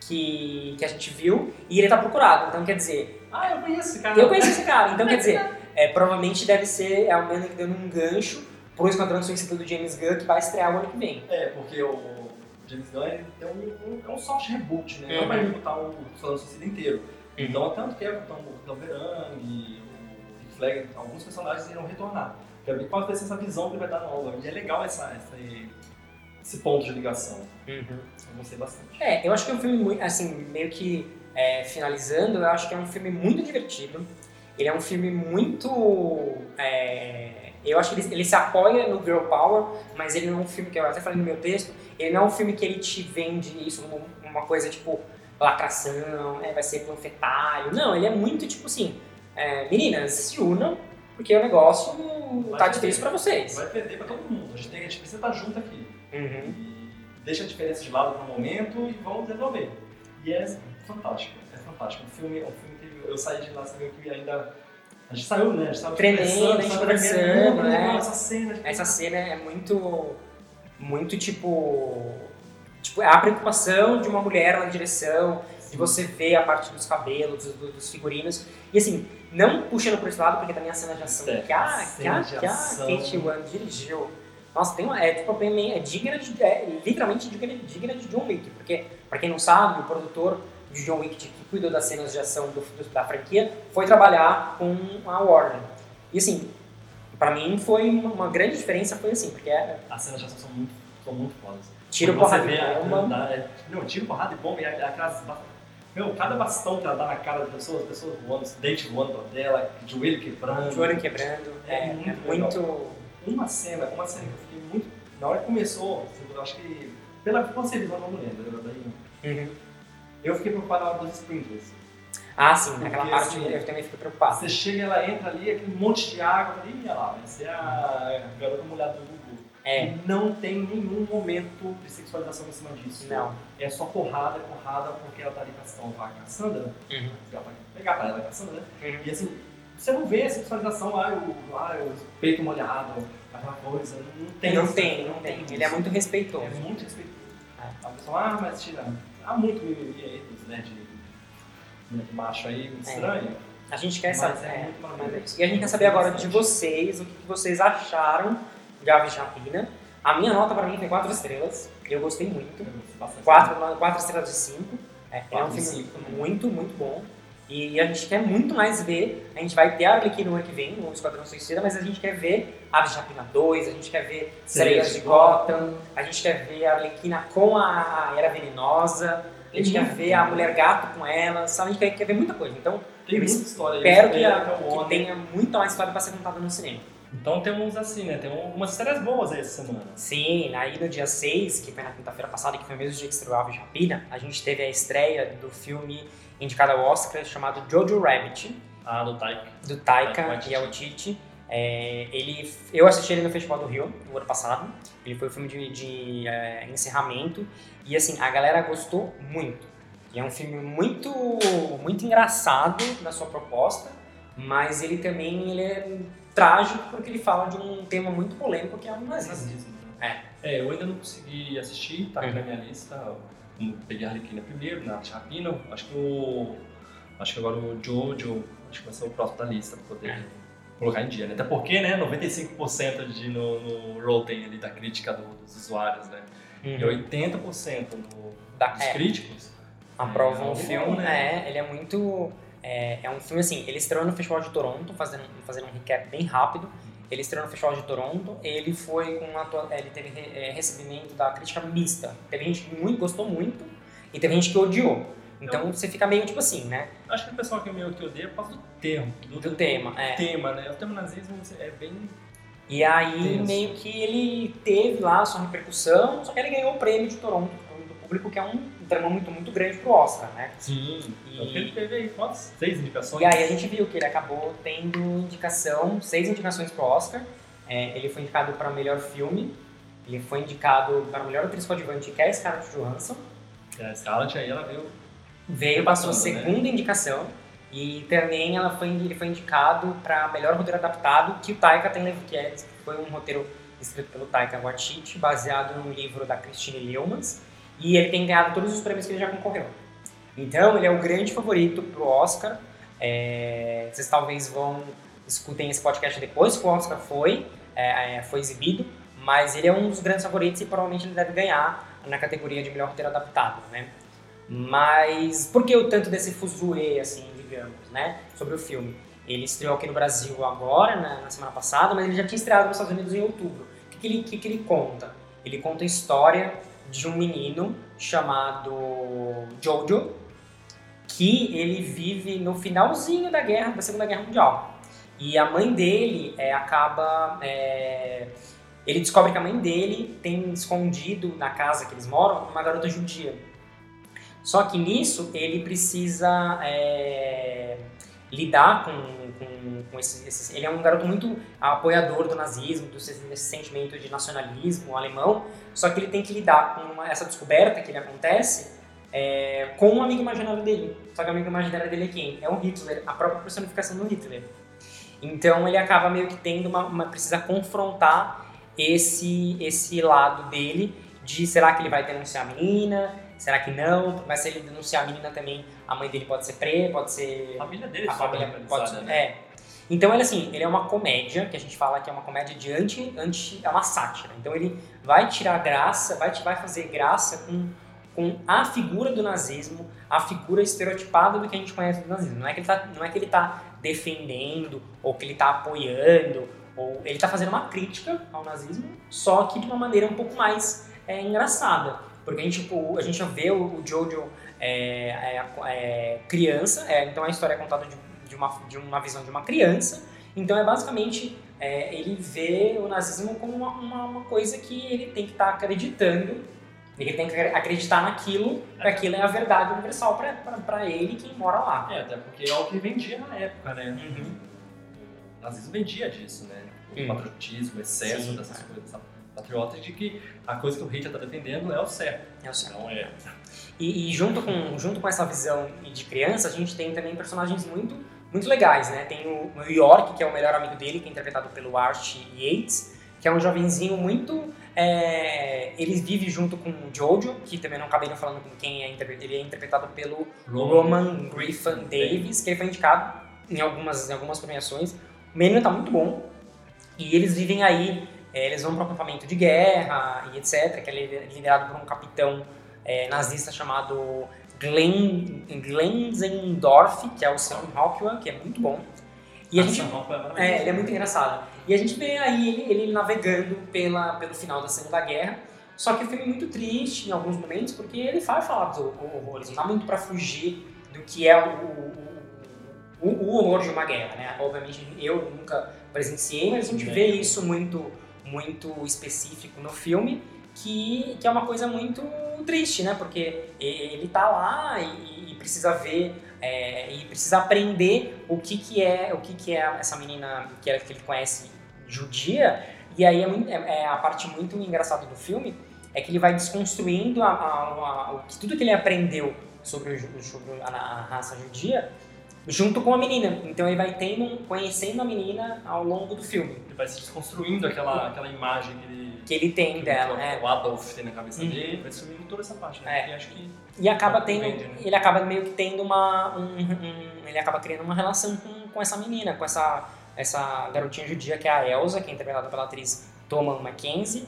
que, que a gente viu, e ele tá procurado. Então, quer dizer, Ah, eu conheço esse cara. eu conheço esse cara, então quer dizer, é, provavelmente deve ser é o Manning dando um gancho pro Esquadrão Suicida do James Gunn que vai estrear o ano que vem. É, porque o James Gunn ele tem um, um, é um soft reboot, né? Uhum. Não vai rebootar o Esquadrão Suicida inteiro. Então, tanto que é o Capitão Capitão Verang, o Rick Flag, alguns personagens irão retornar. Quero ver qual vai ser essa visão que ele vai dar nova. E é legal essa, essa, esse ponto de ligação. Eu gostei bastante. É, eu acho que é um filme muito, assim, meio que é, finalizando, eu acho que é um filme muito divertido. Ele é um filme muito. é, eu acho que ele, ele se apoia no Girl Power, mas ele não é um filme que eu até falei no meu texto, ele não é um filme que ele te vende isso como uma coisa tipo lacração, é, vai ser panfetário. Não, ele é muito tipo assim, é, meninas, se unam, porque o negócio tá difícil pra vocês. Vai perder pra todo mundo. A gente, tem, a gente precisa estar junto aqui. Uhum. E deixa a diferença de lado por um momento e vamos resolver. E é fantástico, é fantástico. Um filme, um filme que eu saí de lá sabendo que ainda. A gente saiu, né? A gente tava Tremendo, a gente conversando, né? Essa cena. tipo, Essa cena é muito, muito tipo, tipo é a preocupação de uma mulher na direção, de você ver a parte dos cabelos, do- dos figurinos. E assim não puxando por esse lado porque também a cena de ação É, que a, que cena a, de que a ação. Kate Wan dirigiu, nossa tem uma é tipo é digna de é, literalmente digna, digna de John Wick porque para quem não sabe o produtor de John Wick que cuidou das cenas de ação do, do- da franquia foi trabalhar com a Warner. E assim Pra mim foi uma, uma grande diferença, foi assim, porque é As cenas de ação são muito, são muito fodas. tiro, porrada e bomba. grandade- é, Não, tiro, porrada e bomba e aquelas. ba- Meu, cada bastão que ela dá na cara das pessoas, as pessoas voando, os dentes voando pra dela, joelho quebrando. Joelho quebrando. É É, é muito muito. Uma cena, uma cena que eu fiquei muito. Na hora que começou, eu acho que. Pela concepção, não lembro, eu daí- Uhum. eu fiquei preocupado na hora dos sprinklers. Ah, sim, naquela Porque, parte assim, eu também fico preocupado. Você chega, ela entra ali, aquele monte de água, eu falei, ih, olha lá, vai ser a garota molhada do Gugu. É. Não tem nenhum momento de sexualização em cima disso. Não. É só porrada, porrada, porque ela tá ali caçando a Cassandra, Uhum. ela vai pegar pra ela, Cassandra, né? Uhum. E assim, você não vê a sexualização, ah, o, ah, o peito molhado, aquela coisa, não tem. Não isso, tem, não tem. Ele é muito É respeitoso. muito respeitoso. É. A pessoa, ah, mas tira. Há muito mimimi aí né, de, né, de macho aí, muito É. estranho. A gente quer saber. é é, muito é. E a gente quer saber agora de vocês, o que vocês acharam de Aves de Rapina. A minha nota pra mim foi 4 estrelas. Eu gostei muito. Eu gostei bastante. 4, quatro estrelas de 5. É, é um filme também. muito, muito bom. E a gente quer muito mais ver. A gente vai ter a Arlequina no ano que vem, no Esquadrão Suicida, mas a gente quer ver Aves de Rapina 2, a gente quer ver Sereias de Gotham, a gente quer ver a Arlequina com a Era Venenosa, a gente quer ver a Mulher Gato com ela, sabe? A gente quer, quer ver muita coisa. Então, Tem eu muita história aí. espero que, a- que tenha muita mais história pra ser contada no cinema. Então temos assim, né? Tem algumas histórias boas aí essa semana. Sim, aí no dia 6, que foi na quinta-feira passada, que foi o mesmo dia que estreou Aves de Rapina, a gente teve a estreia do filme indicado ao Oscar chamado Jojo Rabbit, Ah, do Taika. do Taika Taika e Waititi. É, ele, eu assisti ele no Festival do Rio, no ano passado. Ele foi o filme de, de, é, encerramento. E assim, a galera gostou muito. E é um filme muito, muito engraçado na sua proposta, mas ele também ele é trágico porque ele fala de um tema muito polêmico que é o nazismo. Né? É, eu ainda não consegui assistir, tá aqui Uhum. na minha lista. Eu Peguei a Arlequina primeiro, na Chapina. Acho que o. Acho que agora o Jojo, acho que vai ser o próximo da lista pra poder É. colocar em dia, né? Até porque, né, 95% de, no, no Rotten ali da crítica do- dos usuários, né? E 80% no, Da- dos é. críticos aprovam É, o filme, né? é, ele é muito É, é um filme assim, ele estreou no Festival de Toronto, fazendo, fazendo um recap bem rápido. Ele estreou no Festival de Toronto, ele foi com atua- ele teve é, recebimento da crítica mista. Teve gente que muito, gostou muito e teve gente que odiou. Então você fica meio tipo assim, né? Acho que o pessoal que meio que odeia é por causa do termo. Do tema, é. tema, né? O termo nazismo é bem. E aí Tenso. meio que ele teve lá a sua repercussão, só que ele ganhou o prêmio de Toronto do público, que é um drama muito, muito grande pro Oscar, né? Sim. E- Então, ele teve aí quantas? Seis indicações? E aí a gente viu que ele acabou tendo indicação, seis indicações pro Oscar. É, ele foi indicado para melhor filme, ele foi indicado para melhor atriz coadjuvante, que é a Scarlett Johansson. É, A Scarlett aí ela veio. Veio sua Bacana, né? segunda indicação. E também ela foi, ele foi indicado para melhor roteiro adaptado, que o Taika tem que é, foi um roteiro escrito pelo Taika Waititi, baseado num livro da Christine Leumans, e ele tem ganhado todos os prêmios que ele já concorreu. Então, ele é o grande favorito pro Oscar. É, vocês talvez vão escutem esse podcast depois que o Oscar foi, é, é, foi exibido, mas ele é um dos grandes favoritos e provavelmente ele deve ganhar na categoria de melhor roteiro adaptado, né? Mas por que o tanto desse fuzuê, assim, digamos, né, sobre o filme? Ele estreou aqui no Brasil agora, na, na semana passada, mas ele já tinha estreado nos Estados Unidos em outubro. O que, que ele, que, que ele conta? Ele conta a história de um menino chamado Jojo, que ele vive no finalzinho da guerra, da Segunda Guerra Mundial. E a mãe dele é, acaba. é, ele descobre que a mãe dele tem escondido na casa que eles moram uma garota judia. Só que nisso ele precisa é, lidar com, com, com esse, esse- Ele é um garoto muito apoiador do nazismo, do sentimento de nacionalismo alemão. Só que ele tem que lidar com uma- essa descoberta que ele acontece é, com um amigo imaginário dele. Só que o amigo imaginário dele é quem? É o Hitler, a própria personificação do Hitler. Então ele acaba meio que tendo uma, uma precisa confrontar esse esse lado dele de será que ele vai denunciar a menina, será que não? Mas se ele denunciar a menina também, a mãe dele pode ser presa, pode ser A família dele a família pode ser, né? é. Então ele assim, ele é uma comédia, que a gente fala que é uma comédia de anti, anti é uma sátira. Então ele vai tirar graça, vai vai fazer graça com com a figura do nazismo, a figura estereotipada do que a gente conhece do nazismo. Não é que ele tá, não é que ele tá defendendo ou que ele tá apoiando, ou ele tá fazendo uma crítica ao nazismo, só que de uma maneira um pouco mais é, engraçada. Porque a gente, tipo, a gente já vê o, Jojo é, é, é, criança, é, então a história é contada de, de, uma, de uma visão de uma criança, então é basicamente é, ele vê o nazismo como uma, uma, uma coisa que ele tem que estar acreditando, ele tem que acreditar naquilo, que aquilo é a verdade universal para ele, quem mora lá. É, até porque é o que vendia na época, né? Uhum. O nazismo vendia disso, né? O patriotismo, o excesso Sim, dessas é. coisas. sabe? Patriota de que a coisa que o Hitler está defendendo é o certo. É o certo. Não é. E, e junto, com, junto com essa visão de criança, a gente tem também personagens muito, muito legais, né? Tem o, York, que é o melhor amigo dele, que é interpretado pelo Art Yates, que é um jovenzinho muito... é, ele vive junto com o Jojo, que também não acabei não falando com quem é ele é interpretado pelo Roman Griffin Davis, que ele foi indicado em algumas, em algumas premiações. O menino tá muito bom. E eles vivem aí, eles vão para um acampamento de guerra e etc., que é li- liderado por um capitão é, nazista chamado Glenn, Glenzendorf, que é o Sam Rockwell, que é muito bom. E a gente é, ele é muito engraçado. E a gente vê aí ele, ele navegando pela, pelo final da Segunda Guerra. Só que o filme é muito triste em alguns momentos, porque ele vai falar dos horrores. Não dá muito pra fugir do que é o, o, o, o horror de uma guerra, né? Obviamente eu nunca presenciei, mas a gente vê isso muito, muito específico no filme, que, que é uma coisa muito triste, né? Porque ele tá lá e, e precisa ver é, e precisa aprender o que, que é o que, que é essa menina que, é, que ele conhece judia e aí é, muito- é- é a parte muito engraçada do filme é que ele vai desconstruindo a, a- a- tudo que ele aprendeu sobre, o sobre a raça judia junto com a menina então ele vai tendo conhecendo a menina ao longo do filme Ele vai se desconstruindo aquela, aquela imagem que ele. que ele tem que dela o, né o Adolf tem na cabeça Uhum. dele, vai sumindo toda essa parte, né? É. Acho que. E acaba tendo, vende, né? ele acaba meio que tendo uma, um, um- ele acaba criando uma relação com, com essa menina, com essa, essa garotinha judia que é a Elsa, que é interpretada pela atriz Thomas Mackenzie,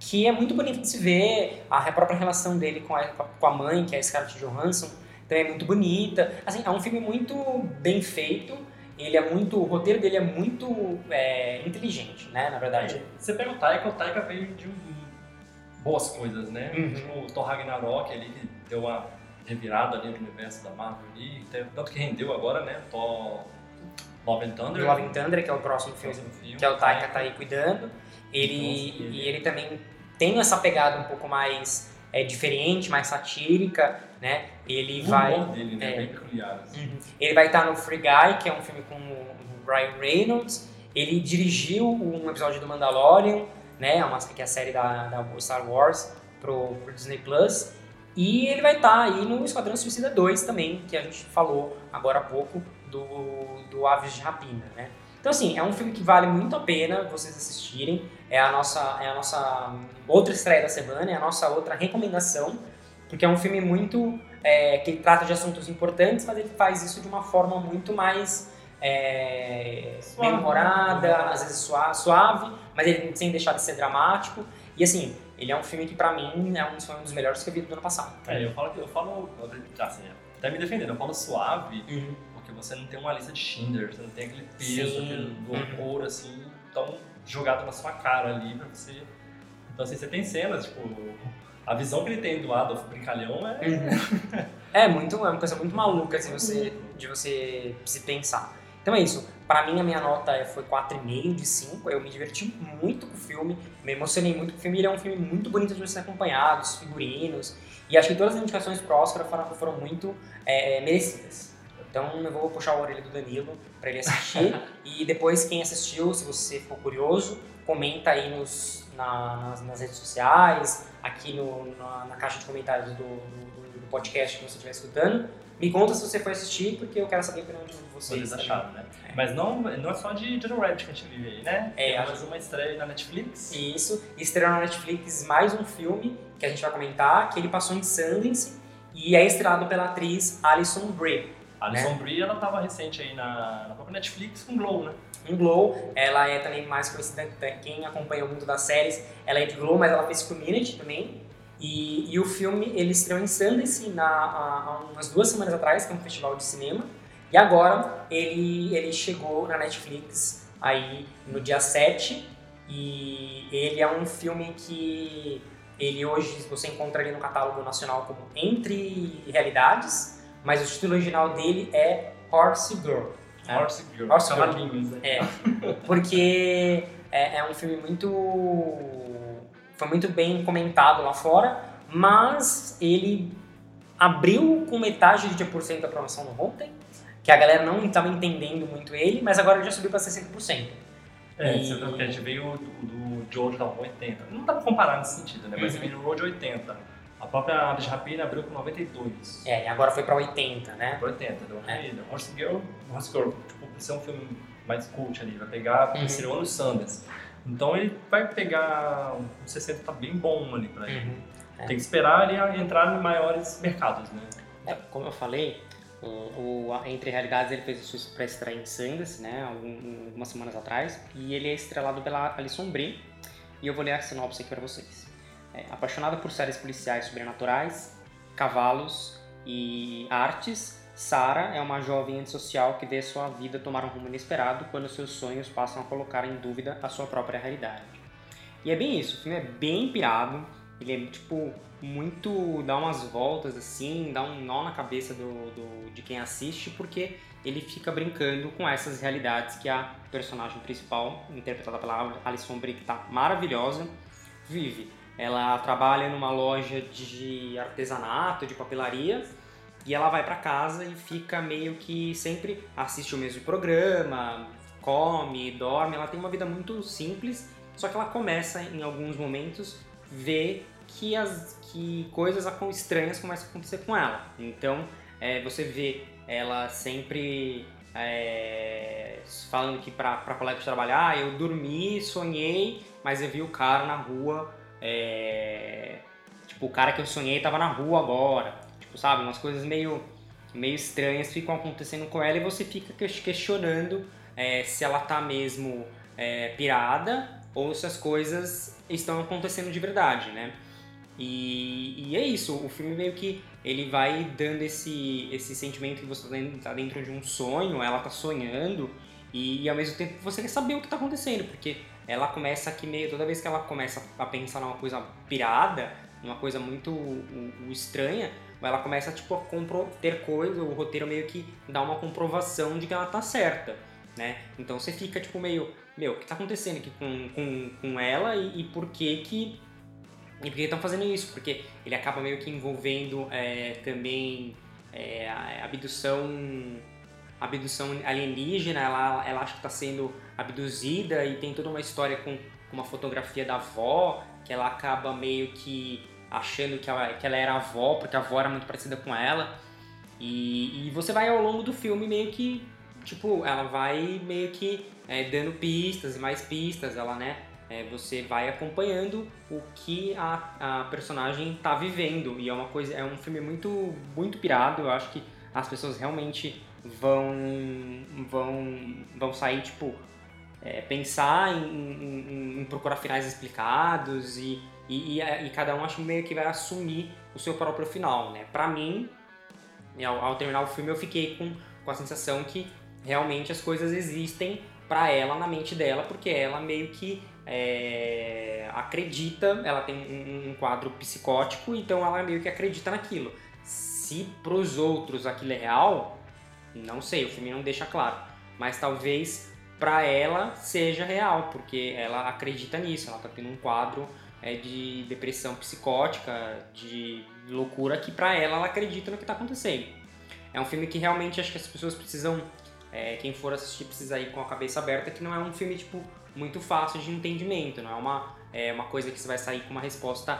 que é muito bonito de se ver, a própria relação dele com a, com a mãe, que é a Scarlett Johansson, também é muito bonita. Assim, é um filme muito bem feito. Ele é muito, o roteiro dele é muito é, inteligente, né? Na verdade. Você pega o Taika, o Taika veio de boas coisas, né? Uhum. Tipo, o Thor Ragnarok ali, que deu uma revirada ali no universo da Marvel ali, tanto que rendeu agora, né? Thor Love and Thunder. Love and Thunder, que é o próximo filme filme, que é o Taika tá aí cuidando. Ele, Nossa, ele- e ele também tem essa pegada um pouco mais é, diferente, mais satírica, né? Ele O vai. dele, né? é. Bem peculiar. assim. Uhum. Ele vai estar no Free Guy, que é um filme com o Ryan Reynolds. Ele dirigiu um episódio do Mandalorian, né? Uma, que é a série da, da Star Wars pro, pro Disney Plus. E ele vai estar aí no Esquadrão Suicida 2 também, que a gente falou agora há pouco do, do Aves de Rapina, né? Então, assim, é um filme que vale muito a pena vocês assistirem. É a nossa, é a nossa outra estreia da semana, é a nossa outra recomendação, porque é um filme muito é, que trata de assuntos importantes, mas ele faz isso de uma forma muito mais é, Suave. bem-humorada, às vezes sua- suave, mas ele sem deixar de ser dramático. E assim, ele é um filme que pra mim é um, foi um dos melhores que eu vi do ano passado. É, eu falo, eu falo, assim, até me defendendo, eu falo suave, Uhum. Você não tem uma lista de Schindler, você não tem aquele peso, Sim. aquele do Uhum. horror, assim, tão jogado na sua cara ali pra você. Então, assim, você tem cenas, tipo, a visão que ele tem do Adolf Brincalhão é. É muito, é uma coisa muito maluca assim, você, de você se pensar. Então é isso. Pra mim a minha nota é- foi 4,5 de 5. Eu me diverti muito com o filme, me emocionei muito com o filme. Ele é um filme muito bonito de ser acompanhado, os figurinos. E acho que todas as indicações pro Oscar foram, foram muito é, merecidas. Então eu vou puxar a orelha do Danilo pra ele assistir. e depois quem assistiu, se você for curioso, comenta aí nos, na- nas, nas redes sociais, aqui no, na, na caixa de comentários do, do- do podcast que você estiver escutando. Me conta se você foi assistir, porque eu quero saber a opinião de vocês. Acharam, né? Mas não, não é só de Jojo Rabbit que a gente vive aí, né? É, Tem mais uma estreia na Netflix. Isso. Estreou na Netflix mais um filme que a gente vai comentar, que ele passou em Sundance e é estrelado pela atriz Alison Brie. A Alison Brie, ela tava recente aí na, na própria Netflix com Glow, né? Em Glow, ela é também mais conhecida, quem acompanha o mundo das séries, ela é de Glow, mas ela fez Community também. E, e o filme, ele estreou em Sundance na, há, umas duas semanas atrás, que é um festival de cinema. E agora, ele, ele chegou na Netflix aí no dia 7. E ele é um filme que ele hoje você encontra ele no catálogo nacional como Entre Realidades, mas o título original dele é Horse Girl. né? Horse Girl. Horse Girl. Cavalinhos, né? É, porque é, é um filme muito. Foi muito bem comentado lá fora, mas ele abriu com metade de 10% da promoção no Rotten, que a galera não estava entendendo muito ele, mas agora ele já subiu para 60%. É, E- você viu que a gente veio do, do Jojo da 80. Não dá pra comparar nesse sentido, né? Mas Uhum. veio no Road 80. A própria Aves de Rapina abriu com 92. É, e agora foi para 80, né? Por 80, deu uma É. caída. Horse Girl, Horse Girl, tipo, por ser um filme mais cult ali, vai pegar, Uhum. uhum. ano Sanders. Então ele vai pegar um 60 tá bem bom ali pra ele. Uhum. É. Tem que esperar ele entrar em maiores mercados, né? É, como eu falei, o, o- Entre Realidades ele fez a sua pré-estreia em Sundance, né, algum- algumas semanas atrás, e ele é estrelado pela Alison Brie, e eu vou ler a sinopse aqui para vocês. É, apaixonada por séries policiais sobrenaturais, cavalos e artes, Sarah é uma jovem antissocial que vê sua vida tomar um rumo inesperado quando seus sonhos passam a colocar em dúvida a sua própria realidade. E é bem isso, o filme é bem pirado, ele é tipo muito dá umas voltas assim, dá um nó na cabeça do, do- de quem assiste, porque ele fica brincando com essas realidades que a personagem principal, interpretada pela Alison Brie, que tá maravilhosa, vive. Ela trabalha numa loja de artesanato, de papelaria, e ela vai pra casa e fica meio que sempre assiste o mesmo programa, come, dorme. Ela tem uma vida muito simples, só que ela começa em alguns momentos ver que as que coisas estranhas começam a acontecer com ela. Então é, você vê ela sempre é, falando que pra colega de trabalhar, "Ah, eu dormi, sonhei, mas eu vi o cara na rua. É, tipo, o cara que eu sonhei tava na rua agora. Tipo, sabe? Umas coisas meio, meio estranhas ficam acontecendo com ela e você fica ques- questionando é, se ela tá mesmo é, pirada ou se as coisas estão acontecendo de verdade, né? E, e é isso, o filme meio que ele vai dando esse, esse sentimento que você está dentro de um sonho, ela tá sonhando, e, e ao mesmo tempo você quer saber o que está acontecendo, porque ela começa aqui meio. Toda vez que ela começa a pensar numa coisa pirada, numa coisa muito estranha, ela começa tipo, a compro, ter coisa, o roteiro meio que dá uma comprovação de que ela tá certa. Né? Então você fica tipo meio, meu, o que tá acontecendo aqui com, com, com ela e, e por que que e por que estão fazendo isso? Porque ele acaba meio que envolvendo é, também é, a abdução abdução alienígena, ela, ela acha que está sendo abduzida e tem toda uma história com, com, uma fotografia da avó, que ela acaba meio que achando que ela, que ela era avó, porque a avó era muito parecida com ela. E, e você vai ao longo do filme meio que, tipo, ela vai meio que é, dando pistas e mais pistas, ela, né? É, você vai acompanhando o que a, a personagem está vivendo e é uma coisa é um filme muito muito pirado eu acho que as pessoas realmente vão vão vão sair tipo é, pensar em, em, em, procurar finais explicados e, e, e, e, cada um acho meio que vai assumir o seu próprio final né? Para mim ao, ao, terminar o filme eu fiquei com, com a sensação que realmente as coisas existem para ela na mente dela porque ela meio que é, acredita ela tem um, um quadro psicótico então ela meio que acredita naquilo. Se pros outros aquilo é real não sei, o filme não deixa claro. Mas talvez para ela seja real, porque ela acredita nisso. Ela tá tendo um quadro é, de depressão psicótica, de loucura, que para ela ela acredita no que tá acontecendo. É um filme que realmente acho que as pessoas precisam. É, quem for assistir precisa ir com a cabeça aberta, que não é um filme tipo muito fácil de entendimento, não é uma, é uma coisa que você vai sair com uma resposta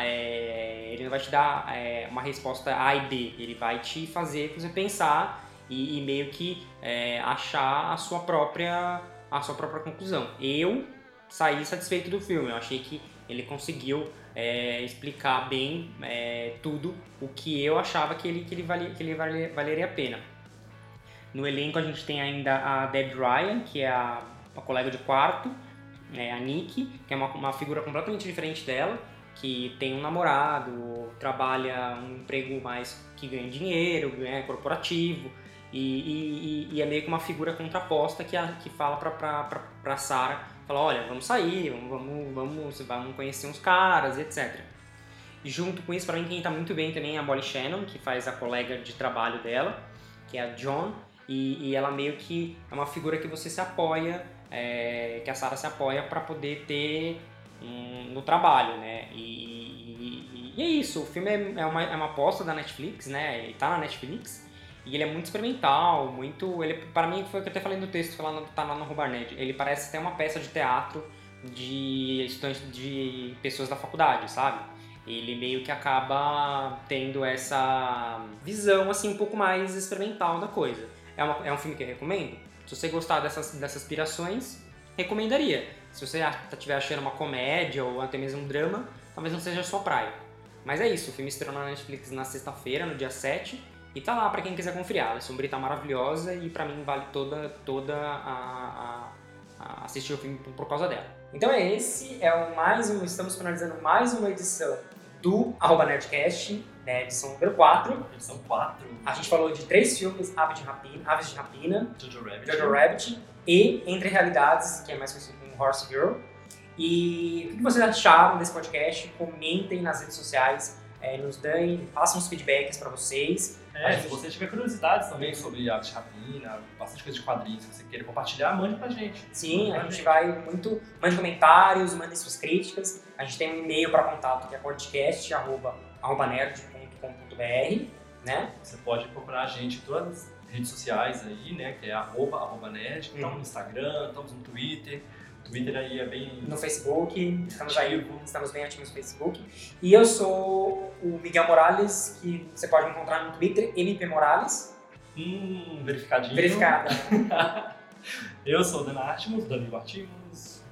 é, ele não vai te dar é, uma resposta A e B, ele vai te fazer você pensar e, e meio que é, achar a sua própria a sua própria conclusão. Eu saí satisfeito do filme. Eu achei que ele conseguiu é, explicar bem é, tudo o que eu achava que ele que ele, valia, que ele valia, valeria a pena. No elenco a gente tem ainda a Deb Ryan, que é a, a colega de quarto, é, a Nick, que é uma, uma figura completamente diferente dela, que tem um namorado, trabalha um emprego mais que ganha dinheiro, é corporativo, e, e, e, é meio que uma figura contraposta que, a, que fala pra, pra, pra, pra Sarah, fala, olha, vamos sair, vamos, vamos, vamos, vamos conhecer uns caras, etc. E junto com isso, para mim, quem tá muito bem também é a Molly Shannon, que faz a colega de trabalho dela, que é a John, e, e ela meio que é uma figura que você se apoia, é, que a Sarah se apoia para poder ter um, no trabalho, né? E, e, é isso, o filme é, é, uma, é uma aposta da Netflix, né? Ele tá na Netflix, e ele é muito experimental, muito. Ele, para mim, foi o que eu até falei no texto, lá no, tá lá no Rubarnet. Ele parece até uma peça de teatro de estudantes, de pessoas da faculdade, sabe? Ele meio que acaba tendo essa visão, assim, um pouco mais experimental da coisa. É, uma, é um filme que eu recomendo. Se você gostar dessas, dessas aspirações, recomendaria. Se você estiver achando uma comédia ou até mesmo um drama, talvez não seja a sua praia. Mas é isso, o filme estreou na Netflix na sexta-feira, no dia 7 e tá lá para quem quiser conferir. A Sombria tá maravilhosa e para mim vale toda, toda a, a, a, assistir o filme por causa dela. Então é esse, é o mais um, estamos finalizando mais uma edição do Arroba Nerdcast, né, edição número 4. Edição 4. A gente falou de três filmes, Aves de Rapina, Aves de Rapina Jojo Rabbit. Jojo Rabbit e Entre Realidades, que é mais conhecido como Horse Girl. E o que vocês acharam desse podcast? Comentem nas redes sociais, é, nos deem, façam os feedbacks para vocês. É, se você tiver curiosidades também sobre arte rapina, bastante coisa de quadrinhos, se você queira compartilhar, mande pra gente. Sim, a gente vai muito. Mande comentários, mande suas críticas. A gente tem um e-mail para contato que é podcast.nerd.com.br, né? Você pode procurar a gente em todas as redes sociais aí, né? Que é arroba, arroba nerd. Estamos uhum. no Instagram, estamos no Twitter. Twitter aí é bem. No Facebook, estamos aí, estamos bem ativos no Facebook. E eu sou o Miguel Morales, que você pode me encontrar no Twitter, MP Morales. Hum, verificadinho. Verificada. eu sou o Dana Artimus, Danilo Artimus.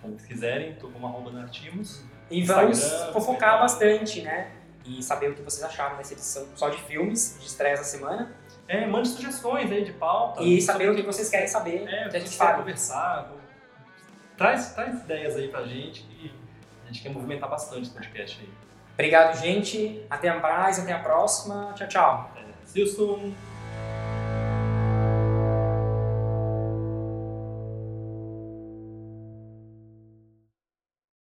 Como vocês quiserem, tô como arroba Dana Artimus. E vamos fofocar bastante, né? E saber o que vocês acharam dessa edição só de filmes, de estreia da semana. É, mande sugestões aí de pauta. E saber o que vocês querem saber. É, que a gente vai conversar, Traz, traz ideias aí pra gente que a gente quer movimentar bastante o podcast aí. Obrigado, gente. Até mais, até a próxima. Tchau, tchau. É, Silson.